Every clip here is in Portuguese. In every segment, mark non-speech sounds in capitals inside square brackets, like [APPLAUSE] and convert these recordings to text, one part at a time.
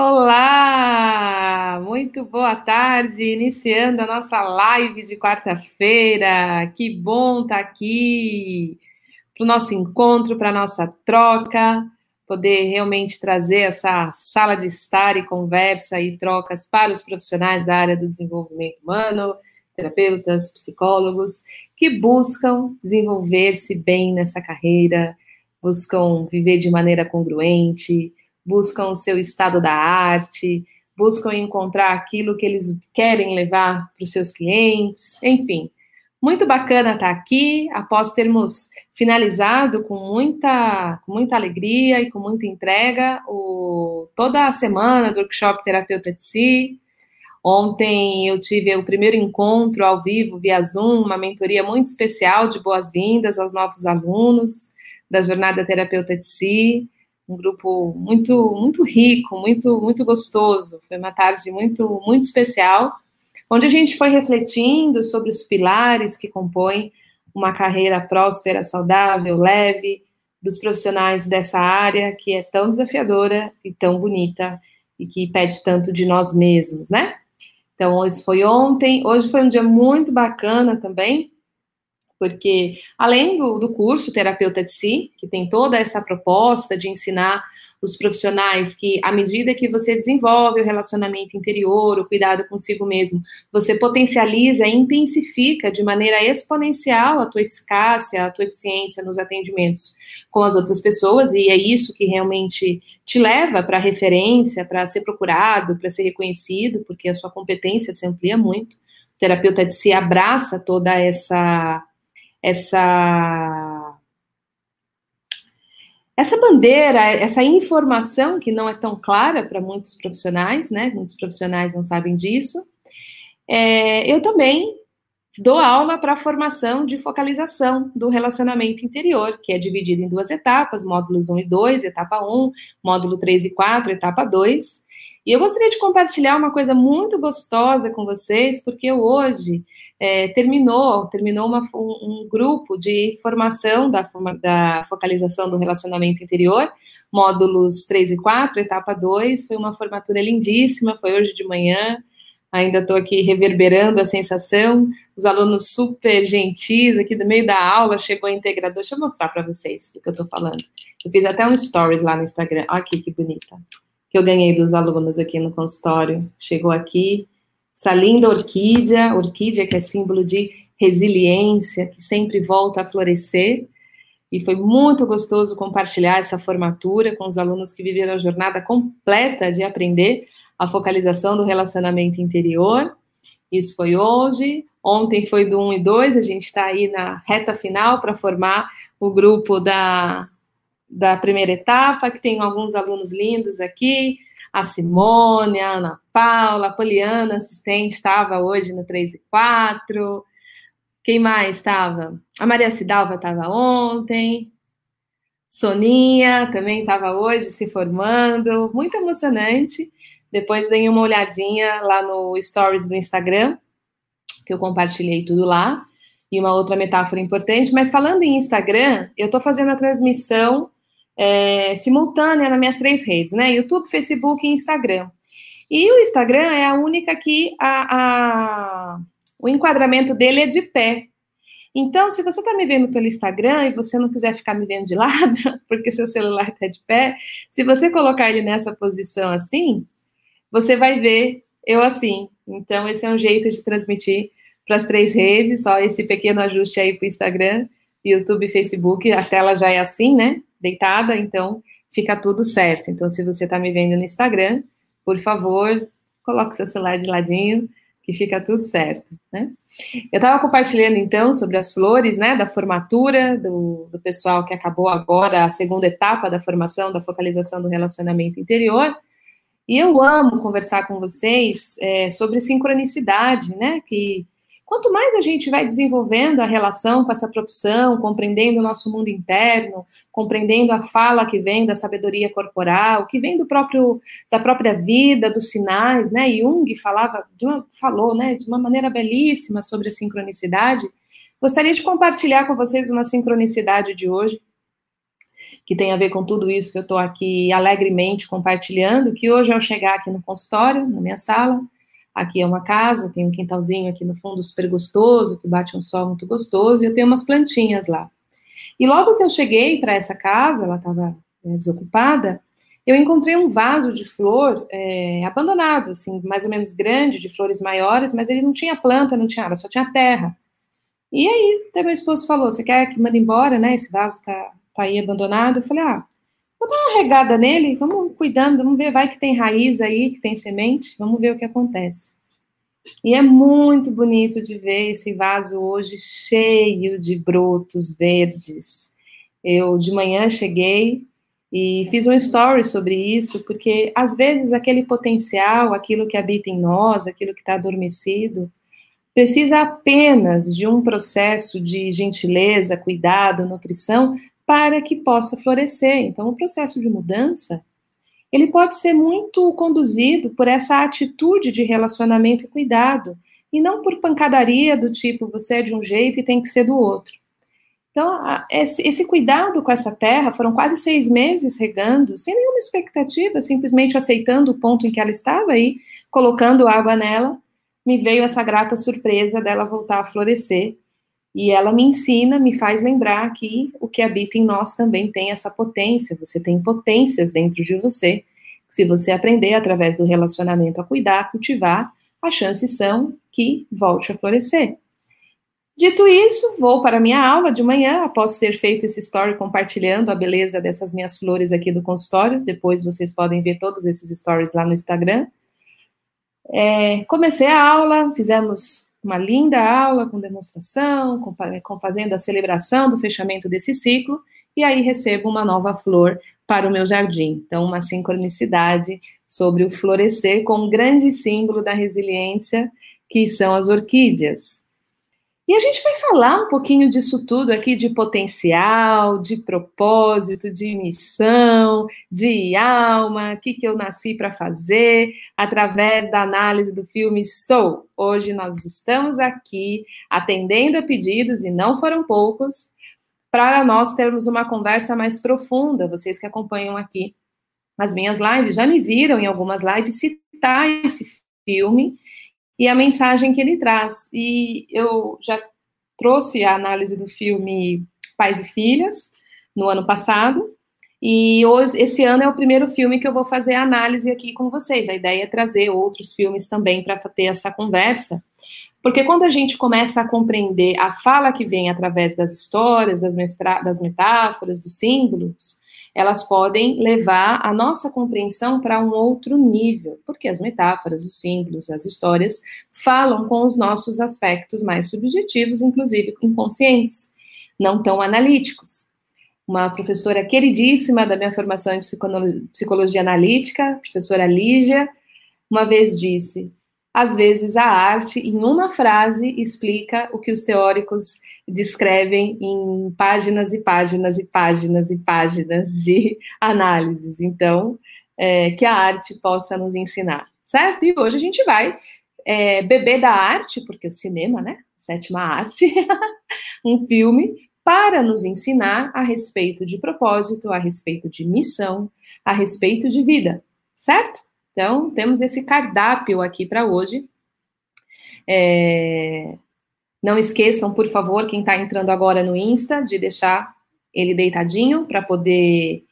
Olá! Muito boa tarde, iniciando a nossa live de quarta-feira. Que bom estar aqui para o nosso encontro, para a nossa troca, poder realmente trazer essa sala de estar e conversa e trocas para os profissionais da área do desenvolvimento humano, terapeutas, psicólogos, que buscam desenvolver-se bem nessa carreira, buscam viver de maneira congruente buscam o seu estado da arte, buscam encontrar aquilo que eles querem levar para os seus clientes, enfim. Muito bacana estar aqui, após termos finalizado com muita, com muita alegria e com muita entrega o, toda a semana do workshop Terapeuta de Si. Ontem eu tive o primeiro encontro ao vivo via Zoom, uma mentoria muito especial de boas-vindas aos novos alunos da Jornada Terapeuta de Si um grupo muito muito rico, muito muito gostoso. Foi uma tarde muito muito especial, onde a gente foi refletindo sobre os pilares que compõem uma carreira próspera, saudável, leve dos profissionais dessa área que é tão desafiadora e tão bonita e que pede tanto de nós mesmos, né? Então, hoje foi ontem, hoje foi um dia muito bacana também, porque além do, do curso Terapeuta de Si, que tem toda essa proposta de ensinar os profissionais que, à medida que você desenvolve o relacionamento interior, o cuidado consigo mesmo, você potencializa e intensifica de maneira exponencial a tua eficácia, a tua eficiência nos atendimentos com as outras pessoas, e é isso que realmente te leva para referência, para ser procurado, para ser reconhecido, porque a sua competência se amplia muito. O terapeuta de si abraça toda essa essa essa bandeira, essa informação que não é tão clara para muitos profissionais, né? Muitos profissionais não sabem disso. É, eu também dou aula para a formação de focalização do relacionamento interior, que é dividido em duas etapas, módulos 1 e 2, etapa 1, módulo 3 e 4, etapa 2. E eu gostaria de compartilhar uma coisa muito gostosa com vocês, porque eu hoje é, terminou, terminou uma, um, um, grupo de formação da, da focalização do relacionamento interior, módulos 3 e 4, etapa 2, foi uma formatura lindíssima, foi hoje de manhã, ainda estou aqui reverberando a sensação, os alunos super gentis aqui do meio da aula, chegou o integrador, deixa eu mostrar para vocês do que eu estou falando. Eu fiz até um stories lá no Instagram, olha aqui que bonita, que eu ganhei dos alunos aqui no consultório, chegou aqui, essa linda orquídea, orquídea que é símbolo de resiliência, que sempre volta a florescer. E foi muito gostoso compartilhar essa formatura com os alunos que viveram a jornada completa de aprender a focalização do relacionamento interior. Isso foi hoje. Ontem foi do 1 e 2, a gente está aí na reta final para formar o grupo da, da primeira etapa, que tem alguns alunos lindos aqui a Simone, a Ana Paula, a Poliana, assistente, estava hoje no 3 e 4. Quem mais estava? A Maria Cidalva estava ontem. Soninha também estava hoje se formando. Muito emocionante. Depois dei uma olhadinha lá no Stories do Instagram, que eu compartilhei tudo lá. E uma outra metáfora importante. Mas falando em Instagram, eu estou fazendo a transmissão é, simultânea nas minhas três redes, né? YouTube, Facebook e Instagram. E o Instagram é a única que a, a, o enquadramento dele é de pé. Então, se você está me vendo pelo Instagram e você não quiser ficar me vendo de [LAUGHS] lado, porque seu celular está de pé, se você colocar ele nessa posição assim, você vai ver eu assim. Então, esse é um jeito de transmitir para as três redes, só esse pequeno ajuste aí para o Instagram, YouTube e Facebook, a tela já é assim, né? Deitada, então fica tudo certo. Então, se você está me vendo no Instagram, por favor, coloque seu celular de ladinho, que fica tudo certo, né? Eu estava compartilhando, então, sobre as flores, né, da formatura do, do pessoal que acabou agora a segunda etapa da formação, da focalização do relacionamento interior, e eu amo conversar com vocês é, sobre sincronicidade, né, que Quanto mais a gente vai desenvolvendo a relação com essa profissão, compreendendo o nosso mundo interno, compreendendo a fala que vem da sabedoria corporal, que vem do próprio da própria vida, dos sinais, né? Jung falava, uma, falou, né, de uma maneira belíssima sobre a sincronicidade. Gostaria de compartilhar com vocês uma sincronicidade de hoje que tem a ver com tudo isso que eu estou aqui alegremente compartilhando, que hoje ao chegar aqui no consultório, na minha sala, aqui é uma casa, tem um quintalzinho aqui no fundo super gostoso, que bate um sol muito gostoso, e eu tenho umas plantinhas lá. E logo que eu cheguei para essa casa, ela estava é, desocupada, eu encontrei um vaso de flor é, abandonado, assim, mais ou menos grande, de flores maiores, mas ele não tinha planta, não tinha nada, só tinha terra. E aí, até meu esposo falou: Você quer que mande embora, né? Esse vaso está tá aí abandonado. Eu falei, ah, vou dar uma regada nele, vamos cuidando, vamos ver, vai que tem raiz aí, que tem semente, vamos ver o que acontece. E é muito bonito de ver esse vaso hoje cheio de brotos verdes. Eu de manhã cheguei e fiz um story sobre isso, porque às vezes aquele potencial, aquilo que habita em nós, aquilo que está adormecido, precisa apenas de um processo de gentileza, cuidado, nutrição para que possa florescer. Então, o processo de mudança, ele pode ser muito conduzido por essa atitude de relacionamento e cuidado, e não por pancadaria do tipo, você é de um jeito e tem que ser do outro. Então, esse, cuidado com essa terra, foram quase seis meses regando, sem nenhuma expectativa, simplesmente aceitando o ponto em que ela estava aí, colocando água nela, me veio essa grata surpresa dela voltar a florescer e ela me ensina, me faz lembrar que o que habita em nós também tem essa potência. Você tem potências dentro de você. Se você aprender através do relacionamento a cuidar, cultivar, as chances são que volte a florescer. Dito isso, vou para a minha aula de manhã, após ter feito esse story compartilhando a beleza dessas minhas flores aqui do consultório. Depois vocês podem ver todos esses stories lá no Instagram. É, comecei a aula, fizemos uma linda aula com demonstração, com, com, fazendo a celebração do fechamento desse ciclo, e aí recebo uma nova flor para o meu jardim. Então, uma sincronicidade sobre o florescer com um grande símbolo da resiliência, que são as orquídeas. E a gente vai falar um pouquinho disso tudo aqui, de potencial, de propósito, de missão, de alma, o que, que eu nasci para fazer, através da análise do filme Soul. Hoje nós estamos aqui atendendo a pedidos, e não foram poucos, para nós termos uma conversa mais profunda. Vocês que acompanham aqui as minhas lives já me viram em algumas lives citar esse filme e a mensagem que ele traz. E eu já trouxe a análise do filme Pais e Filhas no ano passado. E hoje, esse ano é o primeiro filme que eu vou fazer a análise aqui com vocês. A ideia é trazer outros filmes também para ter essa conversa. Porque quando a gente começa a compreender a fala que vem através das histórias, das, das metáforas, dos símbolos, elas podem levar a nossa compreensão para um outro nível, porque as metáforas, os símbolos, as histórias falam com os nossos aspectos mais subjetivos, inclusive inconscientes, não tão analíticos. Uma professora queridíssima da minha formação em psicologia analítica, professora Lígia, uma vez disse: às vezes a arte, em uma frase, explica o que os teóricos descrevem em páginas e páginas e páginas e páginas de análises. Então, é, que a arte possa nos ensinar, certo? E hoje a gente vai é, beber da arte, porque o cinema, né? Sétima arte, [LAUGHS] um filme para nos ensinar a respeito de propósito, a respeito de missão, a respeito de vida, certo? Então, temos esse cardápio aqui para hoje. É... Não esqueçam, por favor, quem está entrando agora no Insta, de deixar ele deitadinho para poder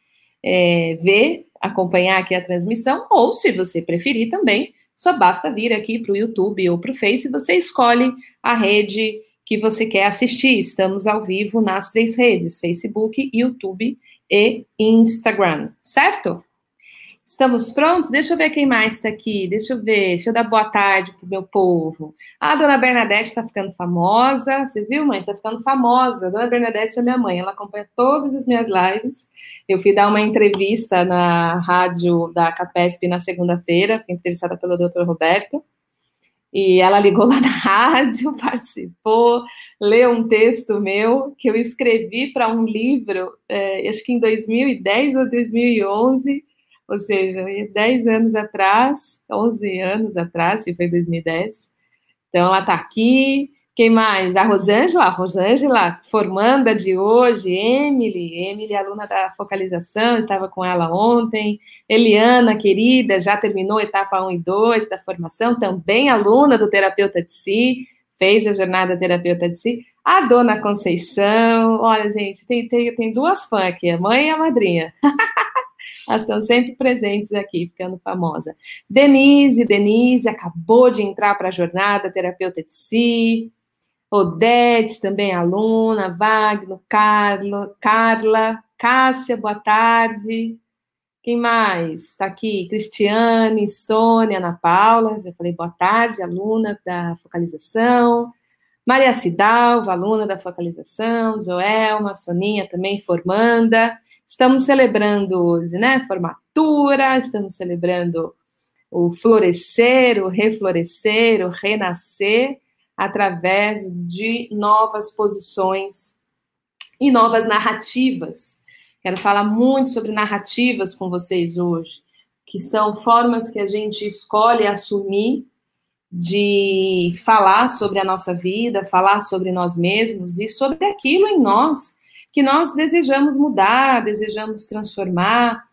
é, ver, acompanhar aqui a transmissão, ou se você preferir também, só basta vir aqui para o YouTube ou para o Face, você escolhe a rede que você quer assistir. Estamos ao vivo nas três redes: Facebook, YouTube e Instagram, certo? Estamos prontos? Deixa eu ver quem mais está aqui. Deixa eu ver. Deixa eu dar boa tarde para o meu povo. A dona Bernadette está ficando famosa. Você viu, mãe? Está ficando famosa. A dona Bernadette é minha mãe. Ela acompanha todas as minhas lives. Eu fui dar uma entrevista na rádio da Capesp na segunda-feira. Fui entrevistada pelo doutor Roberto. E ela ligou [LAUGHS] lá na rádio, participou, leu um texto meu que eu escrevi para um livro, é, acho que em 2010 ou 2011 ou seja, 10 anos atrás, 11 anos atrás, se foi 2010. Então, ela está aqui Quem mais? A Rosângela, Rosângela, formanda de hoje, Emily, Emily, aluna da focalização, estava com ela ontem. Eliana, querida, já terminou etapa 1 e 2 da formação, também aluna do terapeuta de si, fez a jornada terapeuta de si. A dona Conceição, olha, gente, tem, tem, tem duas fãs aqui, a mãe e a madrinha. [LAUGHS] Elas estão sempre presentes aqui, ficando famosa. Denise, Denise acabou de entrar para a jornada terapeuta de si. Odete, também aluna, Wagner, Carlo, Carla, Cássia, boa tarde. Quem mais? Está aqui, Cristiane, Sônia, Ana Paula, já falei boa tarde, aluna da focalização. Maria Cidalva, aluna da focalização, Joelma, Soninha também formanda. Estamos celebrando hoje, né? Formatura, estamos celebrando o florescer, o reflorescer, o renascer através de novas posições e novas narrativas. Quero falar muito sobre narrativas com vocês hoje, que são formas que a gente escolhe assumir de falar sobre a nossa vida, falar sobre nós mesmos e sobre aquilo em nós que nós desejamos mudar, desejamos transformar.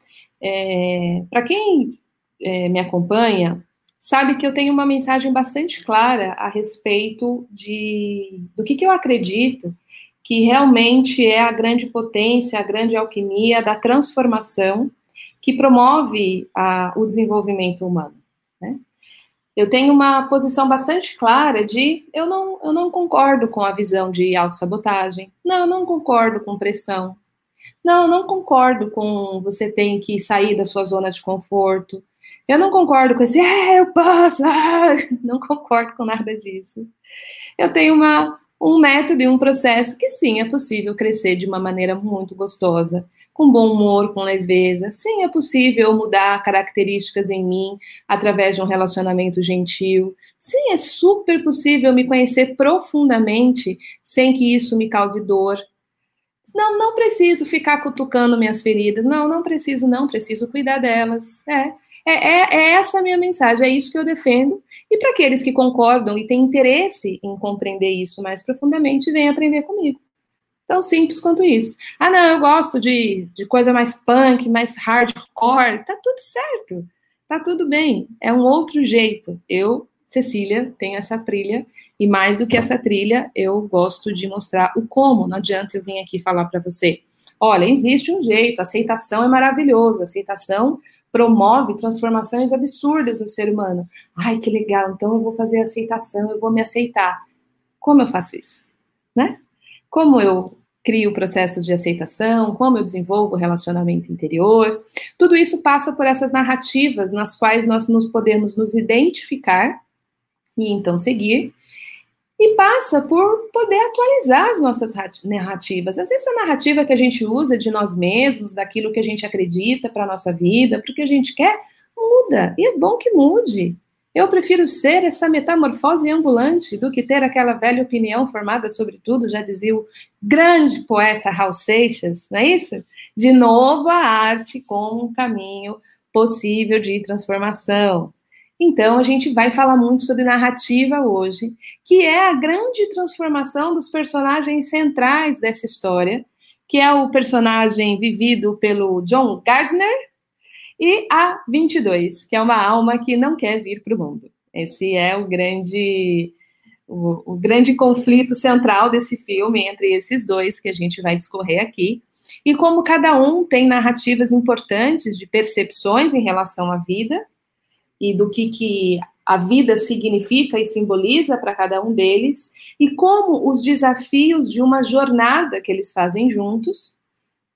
É, Para quem é, me acompanha, sabe que eu tenho uma mensagem bastante clara a respeito de do que, que eu acredito que realmente é a grande potência, a grande alquimia da transformação que promove a, o desenvolvimento humano. Eu tenho uma posição bastante clara de eu não, eu não concordo com a visão de autossabotagem, não, eu não concordo com pressão, não, eu não concordo com você tem que sair da sua zona de conforto, eu não concordo com esse, é, eu posso, ah, [LAUGHS] não concordo com nada disso. Eu tenho uma, um método e um processo que sim, é possível crescer de uma maneira muito gostosa, com bom humor, com leveza. Sim, é possível mudar características em mim através de um relacionamento gentil. Sim, é super possível me conhecer profundamente sem que isso me cause dor. Não, não preciso ficar cutucando minhas feridas. Não, não preciso, não preciso cuidar delas. É, é, é, é essa a minha mensagem, é isso que eu defendo. E para aqueles que concordam e têm interesse em compreender isso mais profundamente, vem aprender comigo. Tão simples quanto isso. Ah, não, eu gosto de, de coisa mais punk, mais hardcore. Tá tudo certo. Tá tudo bem. É um outro jeito. Eu, Cecília, tenho essa trilha. E mais do que essa trilha, eu gosto de mostrar o como. Não adianta eu vir aqui falar para você. Olha, existe um jeito, aceitação é maravilhoso, aceitação promove transformações absurdas no ser humano. Ai, que legal, então eu vou fazer aceitação, eu vou me aceitar. Como eu faço isso? Né? Como eu crio processos de aceitação, como eu desenvolvo o relacionamento interior. Tudo isso passa por essas narrativas nas quais nós nos podemos nos identificar e então seguir e passa por poder atualizar as nossas narrativas. Às vezes a narrativa que a gente usa de nós mesmos, daquilo que a gente acredita para a nossa vida, para o que a gente quer, muda. E é bom que mude. Eu prefiro ser essa metamorfose ambulante do que ter aquela velha opinião formada sobre tudo, já dizia o grande poeta Raul Seixas, não é isso? De novo, a arte como um caminho possível de transformação. Então, a gente vai falar muito sobre narrativa hoje, que é a grande transformação dos personagens centrais dessa história, que é o personagem vivido pelo John Gardner e a 22, que é uma alma que não quer vir para o mundo. Esse é o grande o, o grande conflito central desse filme entre esses dois que a gente vai discorrer aqui. E como cada um tem narrativas importantes de percepções em relação à vida, e do que, que a vida significa e simboliza para cada um deles, e como os desafios de uma jornada que eles fazem juntos,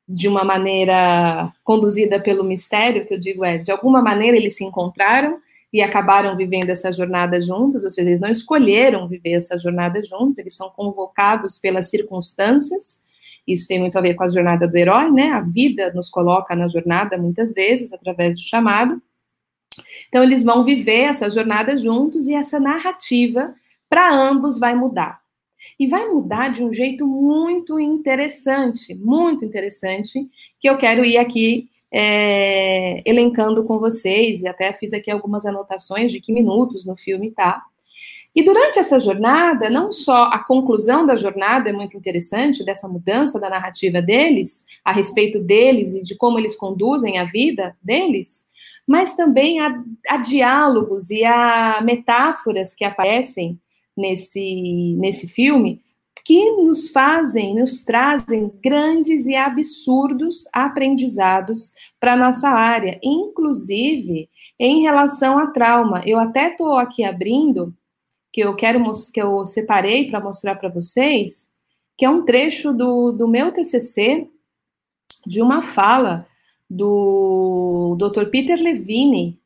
de uma maneira conduzida pelo mistério, que eu digo é, de alguma maneira eles se encontraram e acabaram vivendo essa jornada juntos, ou seja, eles não escolheram viver essa jornada juntos, eles são convocados pelas circunstâncias. Isso tem muito a ver com a jornada do herói, né? A vida nos coloca na jornada muitas vezes através do chamado. Então, eles vão viver essa jornada juntos e essa narrativa para ambos vai mudar. E vai mudar de um jeito muito interessante, muito interessante, que eu quero ir aqui é, elencando com vocês, e até fiz aqui algumas anotações de que minutos no filme tá. E durante essa jornada, não só a conclusão da jornada é muito interessante, dessa mudança da narrativa deles, a respeito deles e de como eles conduzem a vida deles, mas também há, há diálogos e há metáforas que aparecem nesse, nesse filme que nos fazem, nos trazem grandes e absurdos aprendizados para nossa área, inclusive em relação a trauma. Eu até estou aqui abrindo, que eu quero que eu separei para mostrar para vocês, que é um trecho do, do meu TCC de uma fala do Dr. Peter Levine,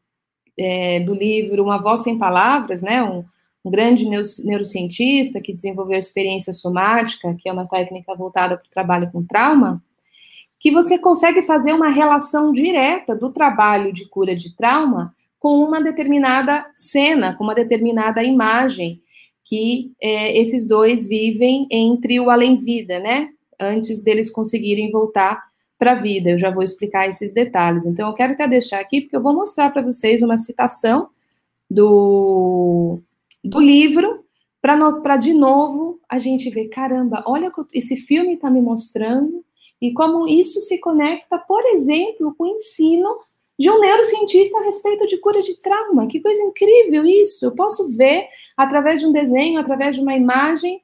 é, do livro Uma Voz Sem Palavras, né, um, um grande neurocientista que desenvolveu a experiência somática, que é uma técnica voltada para o trabalho com trauma, que você consegue fazer uma relação direta do trabalho de cura de trauma com uma determinada cena, com uma determinada imagem que é, esses dois vivem entre o além-vida, né? Antes deles conseguirem voltar para a vida. Eu já vou explicar esses detalhes. Então, eu quero até deixar aqui, porque eu vou mostrar para vocês uma citação do, do livro, para de novo a gente ver, caramba, olha esse filme está me mostrando e como isso se conecta, por exemplo, com o ensino de um neurocientista a respeito de cura de trauma. Que coisa incrível isso! Eu posso ver através de um desenho, através de uma imagem,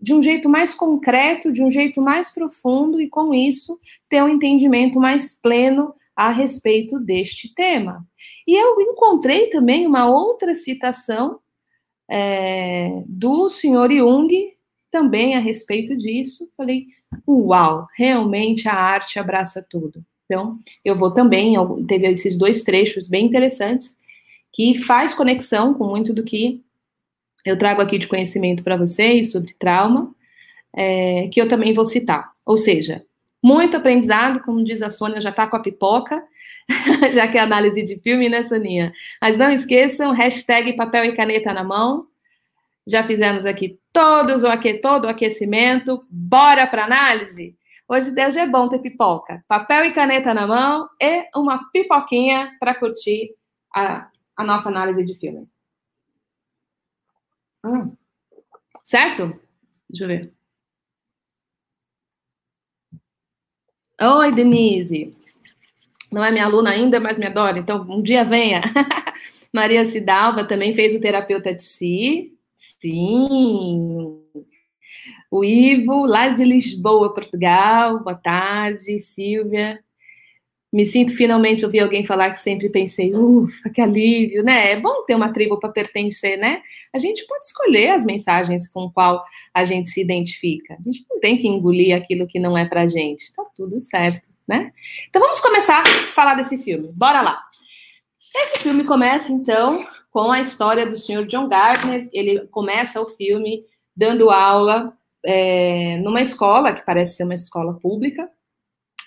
de um jeito mais concreto, de um jeito mais profundo, e com isso ter um entendimento mais pleno a respeito deste tema. E eu encontrei também uma outra citação é, do senhor Jung, também a respeito disso. Falei, uau, realmente a arte abraça tudo. Então, eu vou também, teve esses dois trechos bem interessantes, que faz conexão com muito do que eu trago aqui de conhecimento para vocês sobre trauma, é, que eu também vou citar. Ou seja, muito aprendizado, como diz a Sônia, já está com a pipoca, [LAUGHS] já que é análise de filme, né, Soninha? Mas não esqueçam, hashtag papel e caneta na mão. Já fizemos aqui todos o aqui, todo o aquecimento. Bora para análise? Hoje, hoje é bom ter pipoca. Papel e caneta na mão e uma pipoquinha para curtir a, a nossa análise de filme. Hum. Certo? Deixa eu ver. Oi, Denise. Não é minha aluna ainda, mas me adora. Então, um dia venha. [LAUGHS] Maria Cidalva também fez o terapeuta de si. Sim. O Ivo, lá de Lisboa, Portugal. Boa tarde, Silvia. Me sinto finalmente ouvir alguém falar que sempre pensei, ufa, que alívio, né? É bom ter uma tribo para pertencer, né? A gente pode escolher as mensagens com qual a gente se identifica. A gente não tem que engolir aquilo que não é pra gente. Tá tudo certo, né? Então vamos começar a falar desse filme. Bora lá. Esse filme começa então com a história do senhor John Gardner. Ele começa o filme dando aula é, numa escola que parece ser uma escola pública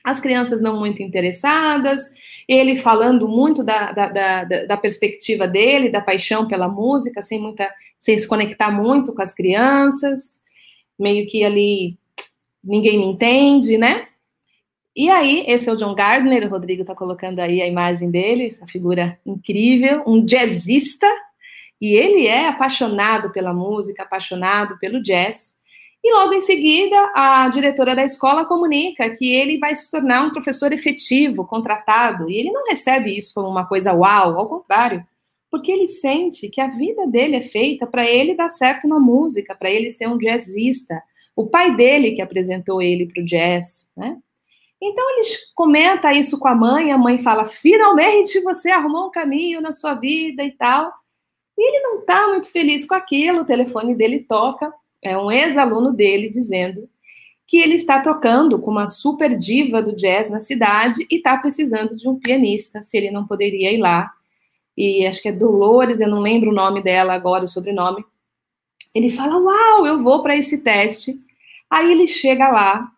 as crianças não muito interessadas, ele falando muito da, da, da, da, perspectiva dele, da paixão pela música, sem muita, sem se conectar muito com as crianças, meio que ali ninguém me entende, né? E aí, esse é o John Gardner, o Rodrigo está colocando aí a imagem dele, essa figura incrível, um jazzista, e ele é apaixonado pela música, apaixonado pelo jazz, e logo em seguida, a diretora da escola comunica que ele vai se tornar um professor efetivo, contratado, e ele não recebe isso como uma coisa uau, ao contrário, porque ele sente que a vida dele é feita para ele dar certo na música, para ele ser um jazzista. O pai dele que apresentou ele para o jazz, né? Então ele comenta isso com a mãe, a mãe fala: finalmente você arrumou um caminho na sua vida e tal. E ele não está muito feliz com aquilo, o telefone dele toca é um ex-aluno dele dizendo que ele está tocando com uma super diva do jazz na cidade e está precisando de um pianista, se ele não poderia ir lá. E acho que é Dolores, eu não lembro o nome dela agora, o sobrenome. Ele fala: Uau, eu vou para esse teste. Aí ele chega lá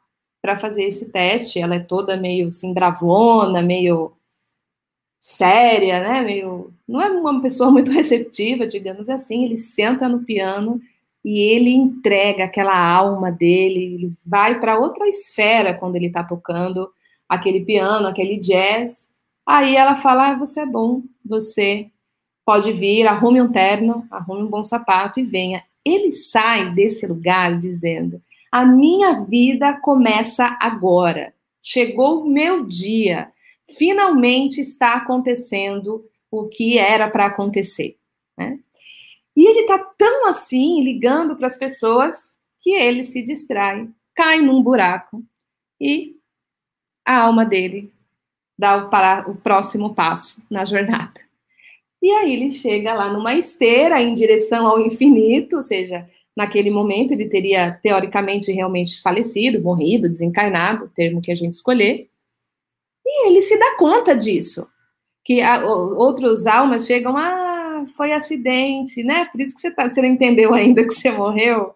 para fazer esse teste. Ela é toda meio assim, bravona, meio séria, né? Meio. Não é uma pessoa [LAUGHS] muito receptiva, digamos assim. Ele senta no piano e ele entrega aquela alma dele, ele vai para outra esfera quando ele está tocando aquele piano, aquele jazz. Aí ela fala: ah, você é bom, você pode vir, arrume um terno, arrume um bom sapato e venha. Ele sai desse lugar dizendo: a minha vida começa agora. Chegou o meu dia. Finalmente está acontecendo o que era para acontecer. Né? E ele está tão assim, ligando para as pessoas, que ele se distrai, cai num buraco e a alma dele dá o, para, o próximo passo na jornada. E aí ele chega lá numa esteira em direção ao infinito, ou seja, naquele momento ele teria teoricamente realmente falecido, morrido, desencarnado, termo que a gente escolher. E ele se dá conta disso, que a, outros almas chegam, ah, foi acidente, né? Por isso que você, tá, você não entendeu ainda que você morreu.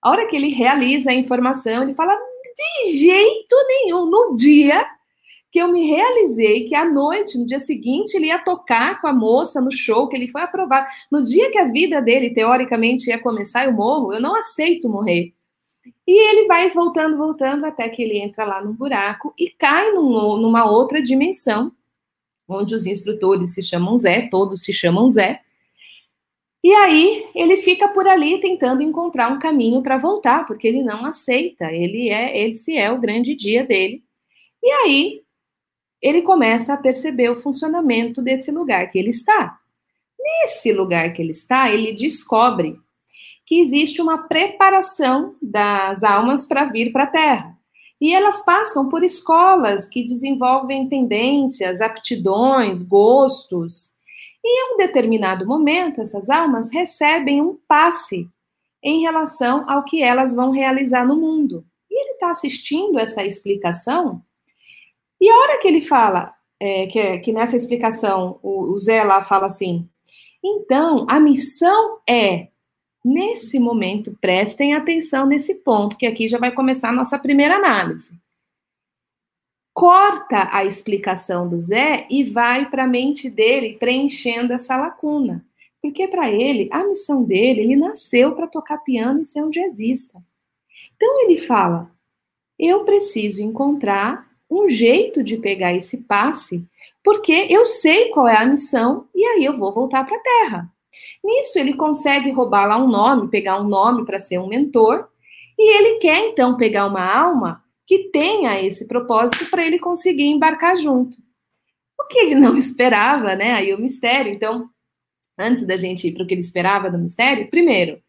A hora que ele realiza a informação, ele fala de jeito nenhum. No dia que eu me realizei que à noite, no dia seguinte, ele ia tocar com a moça no show, que ele foi aprovado. No dia que a vida dele, teoricamente, ia começar, eu morro, eu não aceito morrer. E ele vai voltando, voltando, até que ele entra lá no buraco e cai num, numa outra dimensão, onde os instrutores se chamam Zé, todos se chamam Zé. E aí ele fica por ali tentando encontrar um caminho para voltar, porque ele não aceita. Ele é, esse é o grande dia dele. E aí ele começa a perceber o funcionamento desse lugar que ele está. Nesse lugar que ele está, ele descobre que existe uma preparação das almas para vir para a Terra. E elas passam por escolas que desenvolvem tendências, aptidões, gostos. E em um determinado momento, essas almas recebem um passe em relação ao que elas vão realizar no mundo. E ele está assistindo essa explicação e a hora que ele fala, é, que, que, nessa explicação o, o Zé lá fala assim, então a missão é, nesse momento, prestem atenção nesse ponto, que aqui já vai começar a nossa primeira análise. Corta a explicação do Zé e vai para a mente dele preenchendo essa lacuna. Porque para ele, a missão dele, ele nasceu para tocar piano e ser um jazzista. Então ele fala: eu preciso encontrar um jeito de pegar esse passe, porque eu sei qual é a missão e aí eu vou voltar para a Terra. Nisso, ele consegue roubar lá um nome, pegar um nome para ser um mentor, e ele quer então pegar uma alma que tenha esse propósito para ele conseguir embarcar junto. O que ele não [LAUGHS] esperava, né? Aí o mistério. Então, antes da gente ir para o que ele esperava do mistério, primeiro,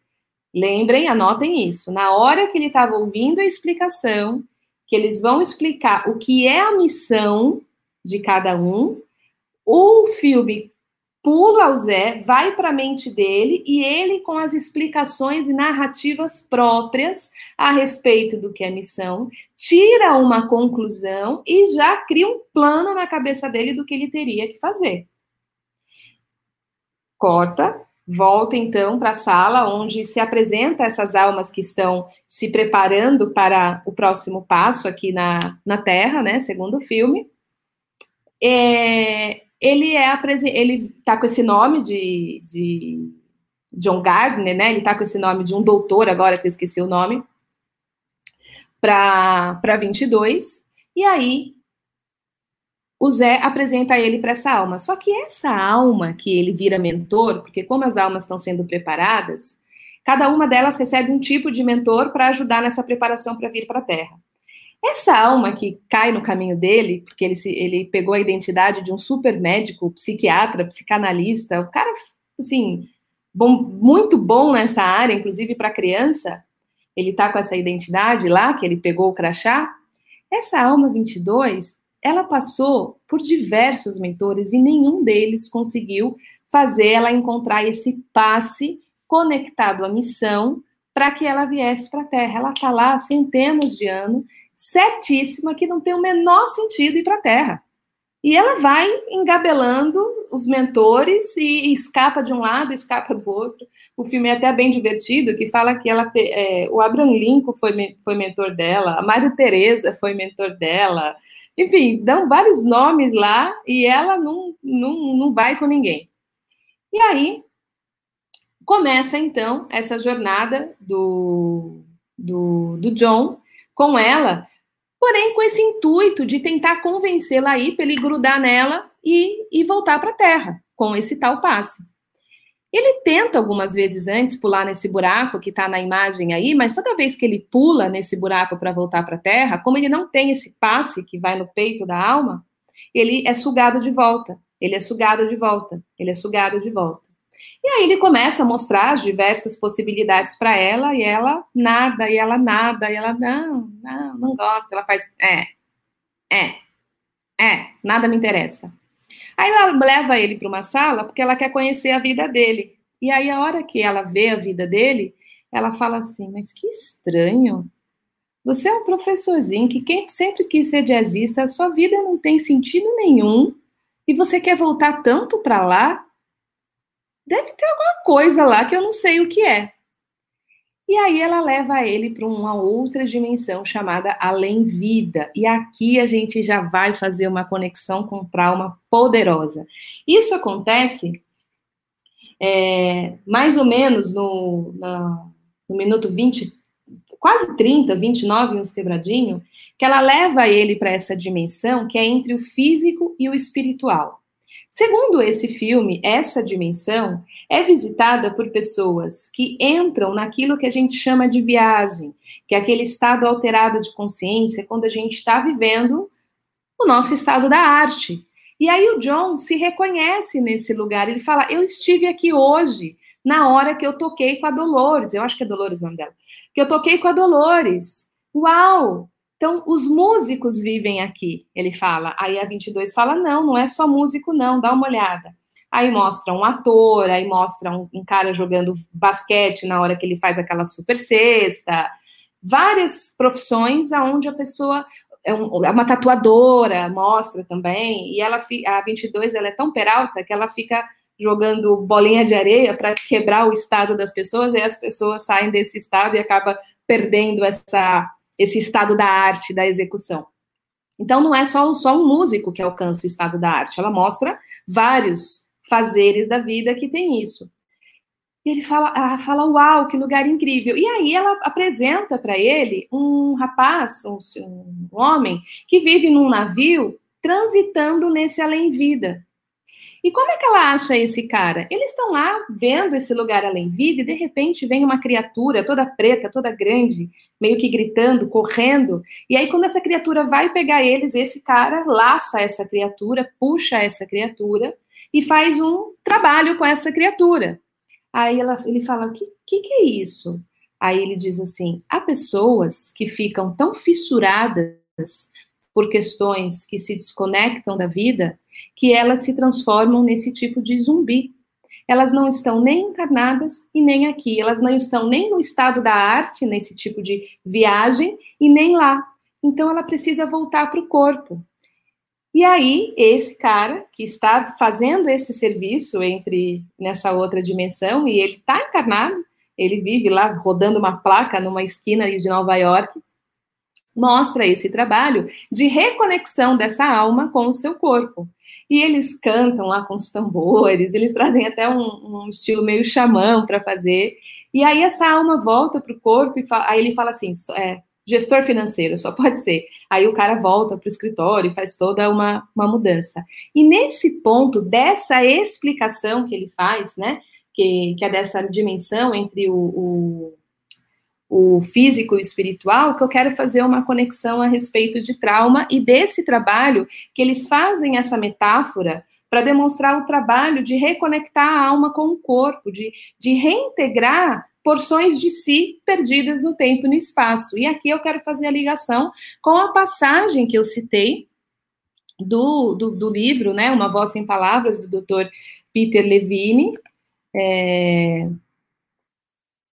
lembrem, anotem isso. Na hora que ele estava ouvindo a explicação, que eles vão explicar o que é a missão de cada um. O filme pula o Zé, vai para a mente dele e ele com as explicações e narrativas próprias a respeito do que é missão, tira uma conclusão e já cria um plano na cabeça dele do que ele teria que fazer. Corta, Volta então para a sala onde se apresenta essas almas que estão se preparando para o próximo passo aqui na, na Terra, né? Segundo o filme. É, ele é ele está com esse nome de, de John Gardner, né? Ele está com esse nome de um doutor agora que eu esqueci o nome para 22. E aí o Zé apresenta ele para essa alma. Só que essa alma que ele vira mentor, porque como as almas estão sendo preparadas, cada uma delas recebe um tipo de mentor para ajudar nessa preparação para vir para a Terra. Essa alma que cai no caminho dele, porque ele, se, ele pegou a identidade de um super médico, psiquiatra, psicanalista, o cara, assim, bom, muito bom nessa área, inclusive para criança, ele tá com essa identidade lá, que ele pegou o crachá. Essa alma 22 ela passou por diversos mentores e nenhum deles conseguiu fazer ela encontrar esse passe conectado à missão para que ela viesse para a Terra. Ela está lá há centenas de anos, certíssima que não tem o menor sentido ir para a Terra. E ela vai engabelando os mentores e escapa de um lado, escapa do outro. O filme é até bem divertido, que fala que ela é, o Abraham Lincoln foi, foi mentor dela, a Maria Teresa foi mentor dela, enfim, dão vários nomes lá e ela não, não, não vai com ninguém. E aí começa então essa jornada do, do, do John com ela, porém com esse intuito de tentar convencê-la aí para ele grudar nela e, e voltar para a Terra com esse tal passe. Ele tenta algumas vezes antes pular nesse buraco que está na imagem aí, mas toda vez que ele pula nesse buraco para voltar para a Terra, como ele não tem esse passe que vai no peito da alma, ele é sugado de volta. Ele é sugado de volta. Ele é sugado de volta. E aí ele começa a mostrar as diversas possibilidades para ela e ela nada, e ela nada, e ela não, não, não gosta. Ela faz é, é, é, nada me interessa. Aí ela leva ele para uma sala porque ela quer conhecer a vida dele. E aí, a hora que ela vê a vida dele, ela fala assim: Mas que estranho. Você é um professorzinho que quem sempre quis ser jazzista, a sua vida não tem sentido nenhum e você quer voltar tanto para lá? Deve ter alguma coisa lá que eu não sei o que é. E aí ela leva ele para uma outra dimensão chamada além-vida. E aqui a gente já vai fazer uma conexão com trauma poderosa. Isso acontece é, mais ou menos no, no, no minuto 20, quase 30, 29, uns quebradinho, que ela leva ele para essa dimensão que é entre o físico e o espiritual. Segundo esse filme, essa dimensão é visitada por pessoas que entram naquilo que a gente chama de viagem, que é aquele estado alterado de consciência quando a gente está vivendo o nosso estado da arte. E aí o John se reconhece nesse lugar. Ele fala: Eu estive aqui hoje, na hora que eu toquei com a Dolores. Eu acho que é Dolores o nome dela. Que eu toquei com a Dolores. Uau! Então, os músicos vivem aqui, ele fala. Aí a 22 fala: não, não é só músico, não, dá uma olhada. Aí mostra um ator, aí mostra um, um cara jogando basquete na hora que ele faz aquela super cesta. Várias profissões aonde a pessoa é, é uma tatuadora, mostra também. E ela a 22 ela é tão peralta que ela fica jogando bolinha de areia para quebrar o estado das pessoas, e as pessoas saem desse estado e acaba perdendo essa esse estado da arte, da execução. Então, não é só, só um músico que alcança o estado da arte, ela mostra vários fazeres da vida que tem isso. E ele fala, ela fala, uau, que lugar incrível. E aí ela apresenta para ele um rapaz, um, um homem, que vive num navio transitando nesse além-vida. E como é que ela acha esse cara? Eles estão lá vendo esse lugar além vida e de repente vem uma criatura toda preta, toda grande, meio que gritando, correndo. E aí quando essa criatura vai pegar eles, esse cara laça essa criatura, puxa essa criatura e faz um trabalho com essa criatura. Aí ela, ele fala: o que, que, que é isso? Aí ele diz assim: há pessoas que ficam tão fissuradas por questões que se desconectam da vida, que elas se transformam nesse tipo de zumbi. Elas não estão nem encarnadas e nem aqui, elas não estão nem no estado da arte, nesse tipo de viagem, e nem lá. Então ela precisa voltar para o corpo. E aí, esse cara que está fazendo esse serviço entre nessa outra dimensão, e ele está encarnado, ele vive lá rodando uma placa numa esquina de Nova York, mostra esse trabalho de reconexão dessa alma com o seu corpo. E eles cantam lá com os tambores, eles trazem até um, um estilo meio xamã para fazer. E aí essa alma volta para o corpo e fala, aí ele fala assim, é, gestor financeiro, só pode ser. Aí o cara volta para o escritório e faz toda uma, uma mudança. E nesse ponto, dessa explicação que ele faz, né, que, que é dessa dimensão entre o, o o físico e espiritual, que eu quero fazer uma conexão a respeito de trauma e desse trabalho que eles fazem essa metáfora para demonstrar o trabalho de reconectar a alma com o corpo, de, de reintegrar porções de si perdidas no tempo e no espaço. E aqui eu quero fazer a ligação com a passagem que eu citei do, do, do livro, né, Uma Voz Sem Palavras, do Dr. Peter Levine. É...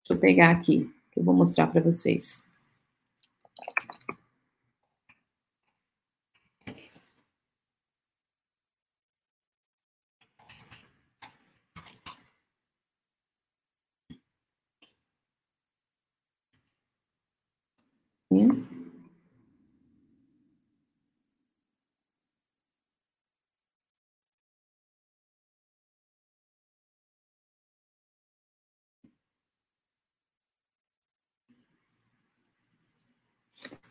Deixa eu pegar aqui eu vou mostrar para vocês. Hum.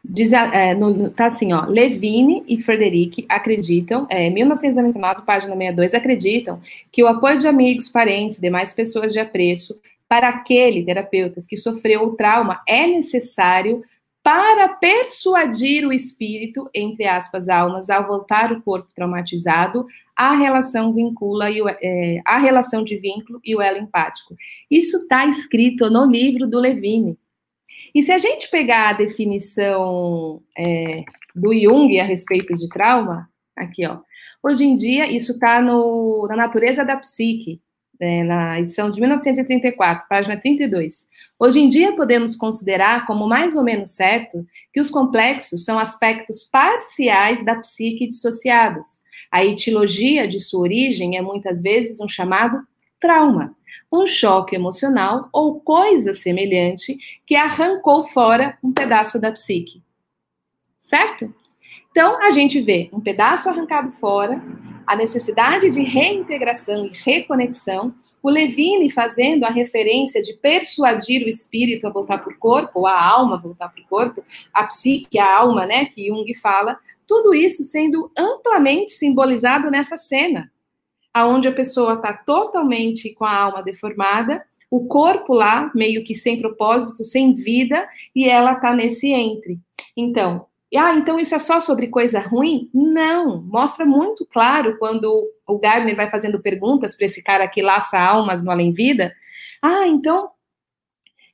Diz, é, no, tá assim, ó, Levine e Frederic acreditam, é, 1999, página 62, acreditam que o apoio de amigos, parentes e demais pessoas de apreço para aquele, terapeutas, que sofreu o trauma é necessário para persuadir o espírito, entre aspas, almas, ao voltar o corpo traumatizado, a relação vincula e o, é, a relação de vínculo e o elo empático. Isso está escrito no livro do Levine. E se a gente pegar a definição é, do Jung a respeito de trauma, aqui, ó, hoje em dia, isso está na natureza da psique, é, na edição de 1934, página 32. Hoje em dia, podemos considerar como mais ou menos certo que os complexos são aspectos parciais da psique dissociados. A etiologia de sua origem é muitas vezes um chamado trauma, um choque emocional ou coisa semelhante que arrancou fora um pedaço da psique. Certo? Então, a gente vê um pedaço arrancado fora, a necessidade de reintegração e reconexão, o Levine fazendo a referência de persuadir o espírito a voltar para o corpo, ou a alma voltar para o corpo, a psique, a alma, né, que Jung fala, tudo isso sendo amplamente simbolizado nessa cena aonde a pessoa está totalmente com a alma deformada, o corpo lá, meio que sem propósito, sem vida, e ela está nesse entre. Então, ah, então isso é só sobre coisa ruim? Não, mostra muito claro quando o Gardner vai fazendo perguntas para esse cara que laça almas no além-vida. Ah, então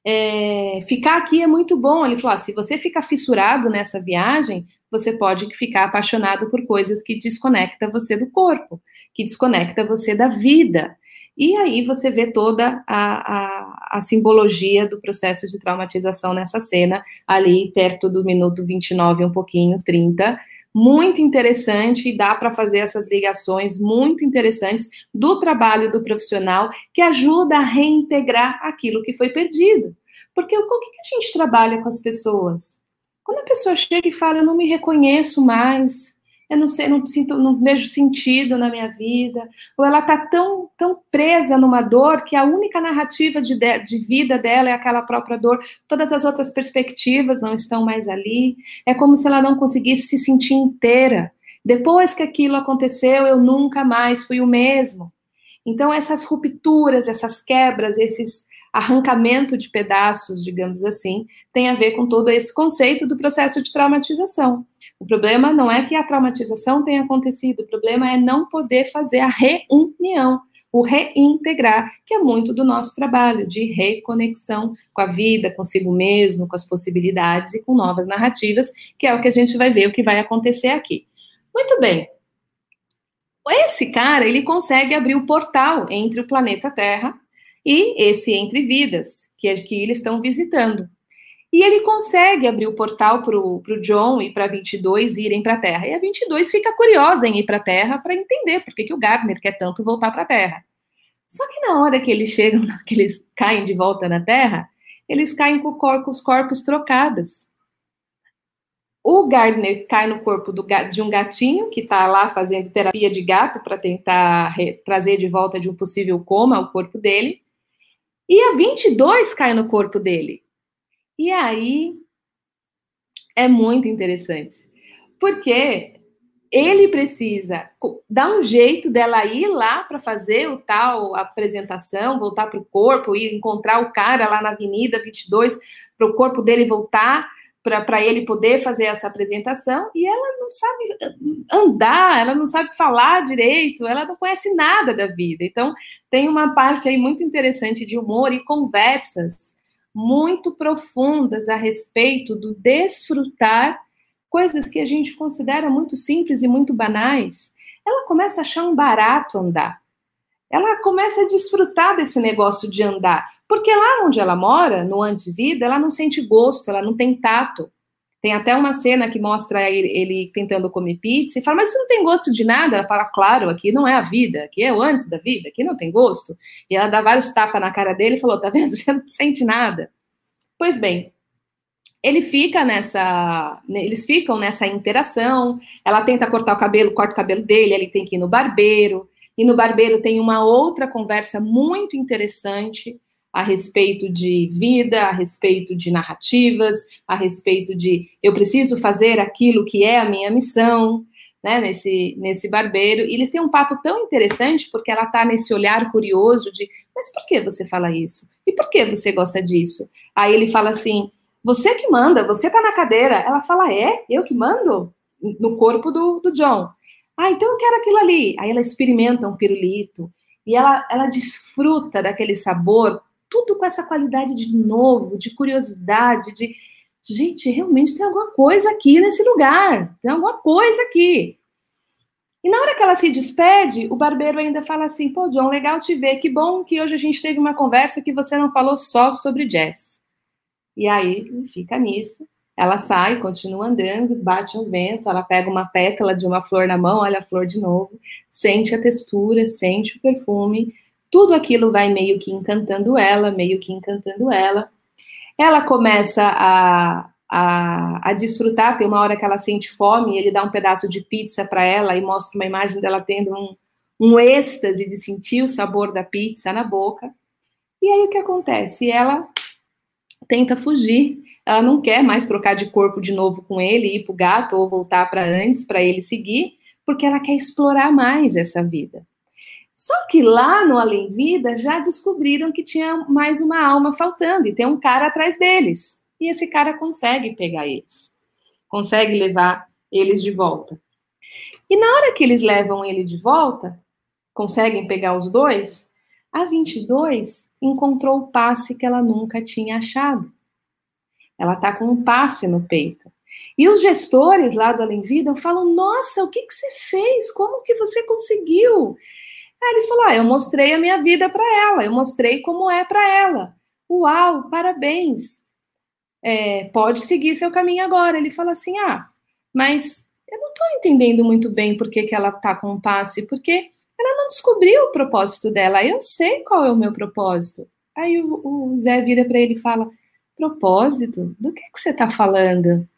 é, ficar aqui é muito bom. Ele falou: ah, se você fica fissurado nessa viagem, você pode ficar apaixonado por coisas que desconecta você do corpo que desconecta você da vida. E aí você vê toda a, a, a, simbologia do processo de traumatização nessa cena, ali perto do minuto 29, um pouquinho, 30. Muito interessante, e dá para fazer essas ligações muito interessantes do trabalho do profissional que ajuda a reintegrar aquilo que foi perdido. Porque o que a gente trabalha com as pessoas? Quando a pessoa chega e fala, eu não me reconheço mais, eu não sei, não sinto, não vejo sentido na minha vida, ou ela está tão, tão presa numa dor que a única narrativa de, de vida dela é aquela própria dor, todas as outras perspectivas não estão mais ali, é como se ela não conseguisse se sentir inteira. Depois que aquilo aconteceu, eu nunca mais fui o mesmo. Então, essas rupturas, essas quebras, esses arrancamento de pedaços, digamos assim, tem a ver com todo esse conceito do processo de traumatização. O problema não é que a traumatização tenha acontecido, o problema é não poder fazer a reunião, o reintegrar, que é muito do nosso trabalho de reconexão com a vida, consigo mesmo, com as possibilidades e com novas narrativas, que é o que a gente vai ver o que vai acontecer aqui. Muito bem. Esse cara, ele consegue abrir o portal entre o planeta Terra e esse Entre Vidas, que é que eles estão visitando. E ele consegue abrir o portal para o John e para 22 irem para a Terra. E a 22 fica curiosa em ir para a Terra para entender por que, que o Gardner quer tanto voltar para a Terra. Só que na hora que eles chegam, [LAUGHS] que eles caem de volta na Terra, eles caem com, com os corpos trocados. O Gardner cai no corpo do, de um gatinho que está lá fazendo terapia de gato para tentar trazer de volta de um possível coma o corpo dele. E a 22 cai no corpo dele. E aí é muito interessante, porque ele precisa dar um jeito dela ir lá para fazer o tal apresentação, voltar para o corpo, ir encontrar o cara lá na Avenida 22, para o corpo dele voltar, para ele poder fazer essa apresentação, e ela não sabe andar, ela não sabe falar direito, ela não conhece nada da vida. Então, tem uma parte aí muito interessante de humor e conversas muito profundas a respeito do desfrutar coisas que a gente considera muito simples e muito banais. Ela começa a achar um barato andar. Ela começa a desfrutar desse negócio de andar. Porque lá onde ela mora, no antes vida, ela não sente gosto, ela não tem tato. Tem até uma cena que mostra ele, ele, tentando comer pizza e fala, mas isso não tem gosto de nada. Ela fala, claro, aqui não é a vida, aqui é o antes da vida, aqui não tem gosto. E ela dá vários tapas na cara dele e falou, tá vendo? [LAUGHS] Você não sente nada. Pois bem, ele fica nessa, eles ficam nessa interação. Ela tenta cortar o cabelo, corta o cabelo dele, ele tem que ir no barbeiro. E no barbeiro tem uma outra conversa muito interessante a respeito de vida, a respeito de narrativas, a respeito de eu preciso fazer aquilo que é a minha missão, né, nesse, nesse barbeiro. E eles têm um papo tão interessante porque ela está nesse olhar curioso de, mas por que você fala isso? E por que você gosta disso? Aí ele fala assim, você que manda, você tá na cadeira. Ela fala, é? Eu que mando? No corpo do, do John. Ah, então eu quero aquilo ali. Aí ela experimenta um pirulito e ela, ela desfruta daquele sabor tudo com essa qualidade de novo, de curiosidade, de gente, realmente tem alguma coisa aqui nesse lugar, tem alguma coisa aqui. E na hora que ela se despede, o barbeiro ainda fala assim: pô, John, legal te ver, que bom que hoje a gente teve uma conversa que você não falou só sobre jazz. E aí fica nisso. Ela sai, continua andando, bate um vento, ela pega uma pétala de uma flor na mão, olha a flor de novo, sente a textura, sente o perfume, tudo aquilo vai meio que encantando ela, meio que encantando ela. Ela começa a, a, a desfrutar, tem uma hora que ela sente fome, ele dá um pedaço de pizza para ela e mostra uma imagem dela tendo um, um êxtase de sentir o sabor da pizza na boca. E aí o que acontece? Ela tenta fugir, ela não quer mais trocar de corpo de novo com ele, ir para o gato ou voltar para antes, para ele seguir, porque ela quer explorar mais essa vida. Só que lá no Além Vida já descobriram que tinha mais uma alma faltando e tem um cara atrás deles. E esse cara consegue pegar eles, consegue levar eles de volta. E na hora que eles levam ele de volta, conseguem pegar os dois, a 22 encontrou o passe que ela nunca tinha achado. Ela tá com um passe no peito. E os gestores lá do Além Vida falam: Nossa, o que, que você fez? Como que você conseguiu? Aí ele falou: ah, eu mostrei a minha vida para ela, eu mostrei como é para ela. Uau, parabéns. É, pode seguir seu caminho agora. Ele fala assim: ah, mas eu não estou entendendo muito bem por que, que ela está com um passe, porque ela não descobriu o propósito dela. Eu sei qual é o meu propósito. Aí o, o Zé vira para ele e fala: propósito? Do que, que você está falando?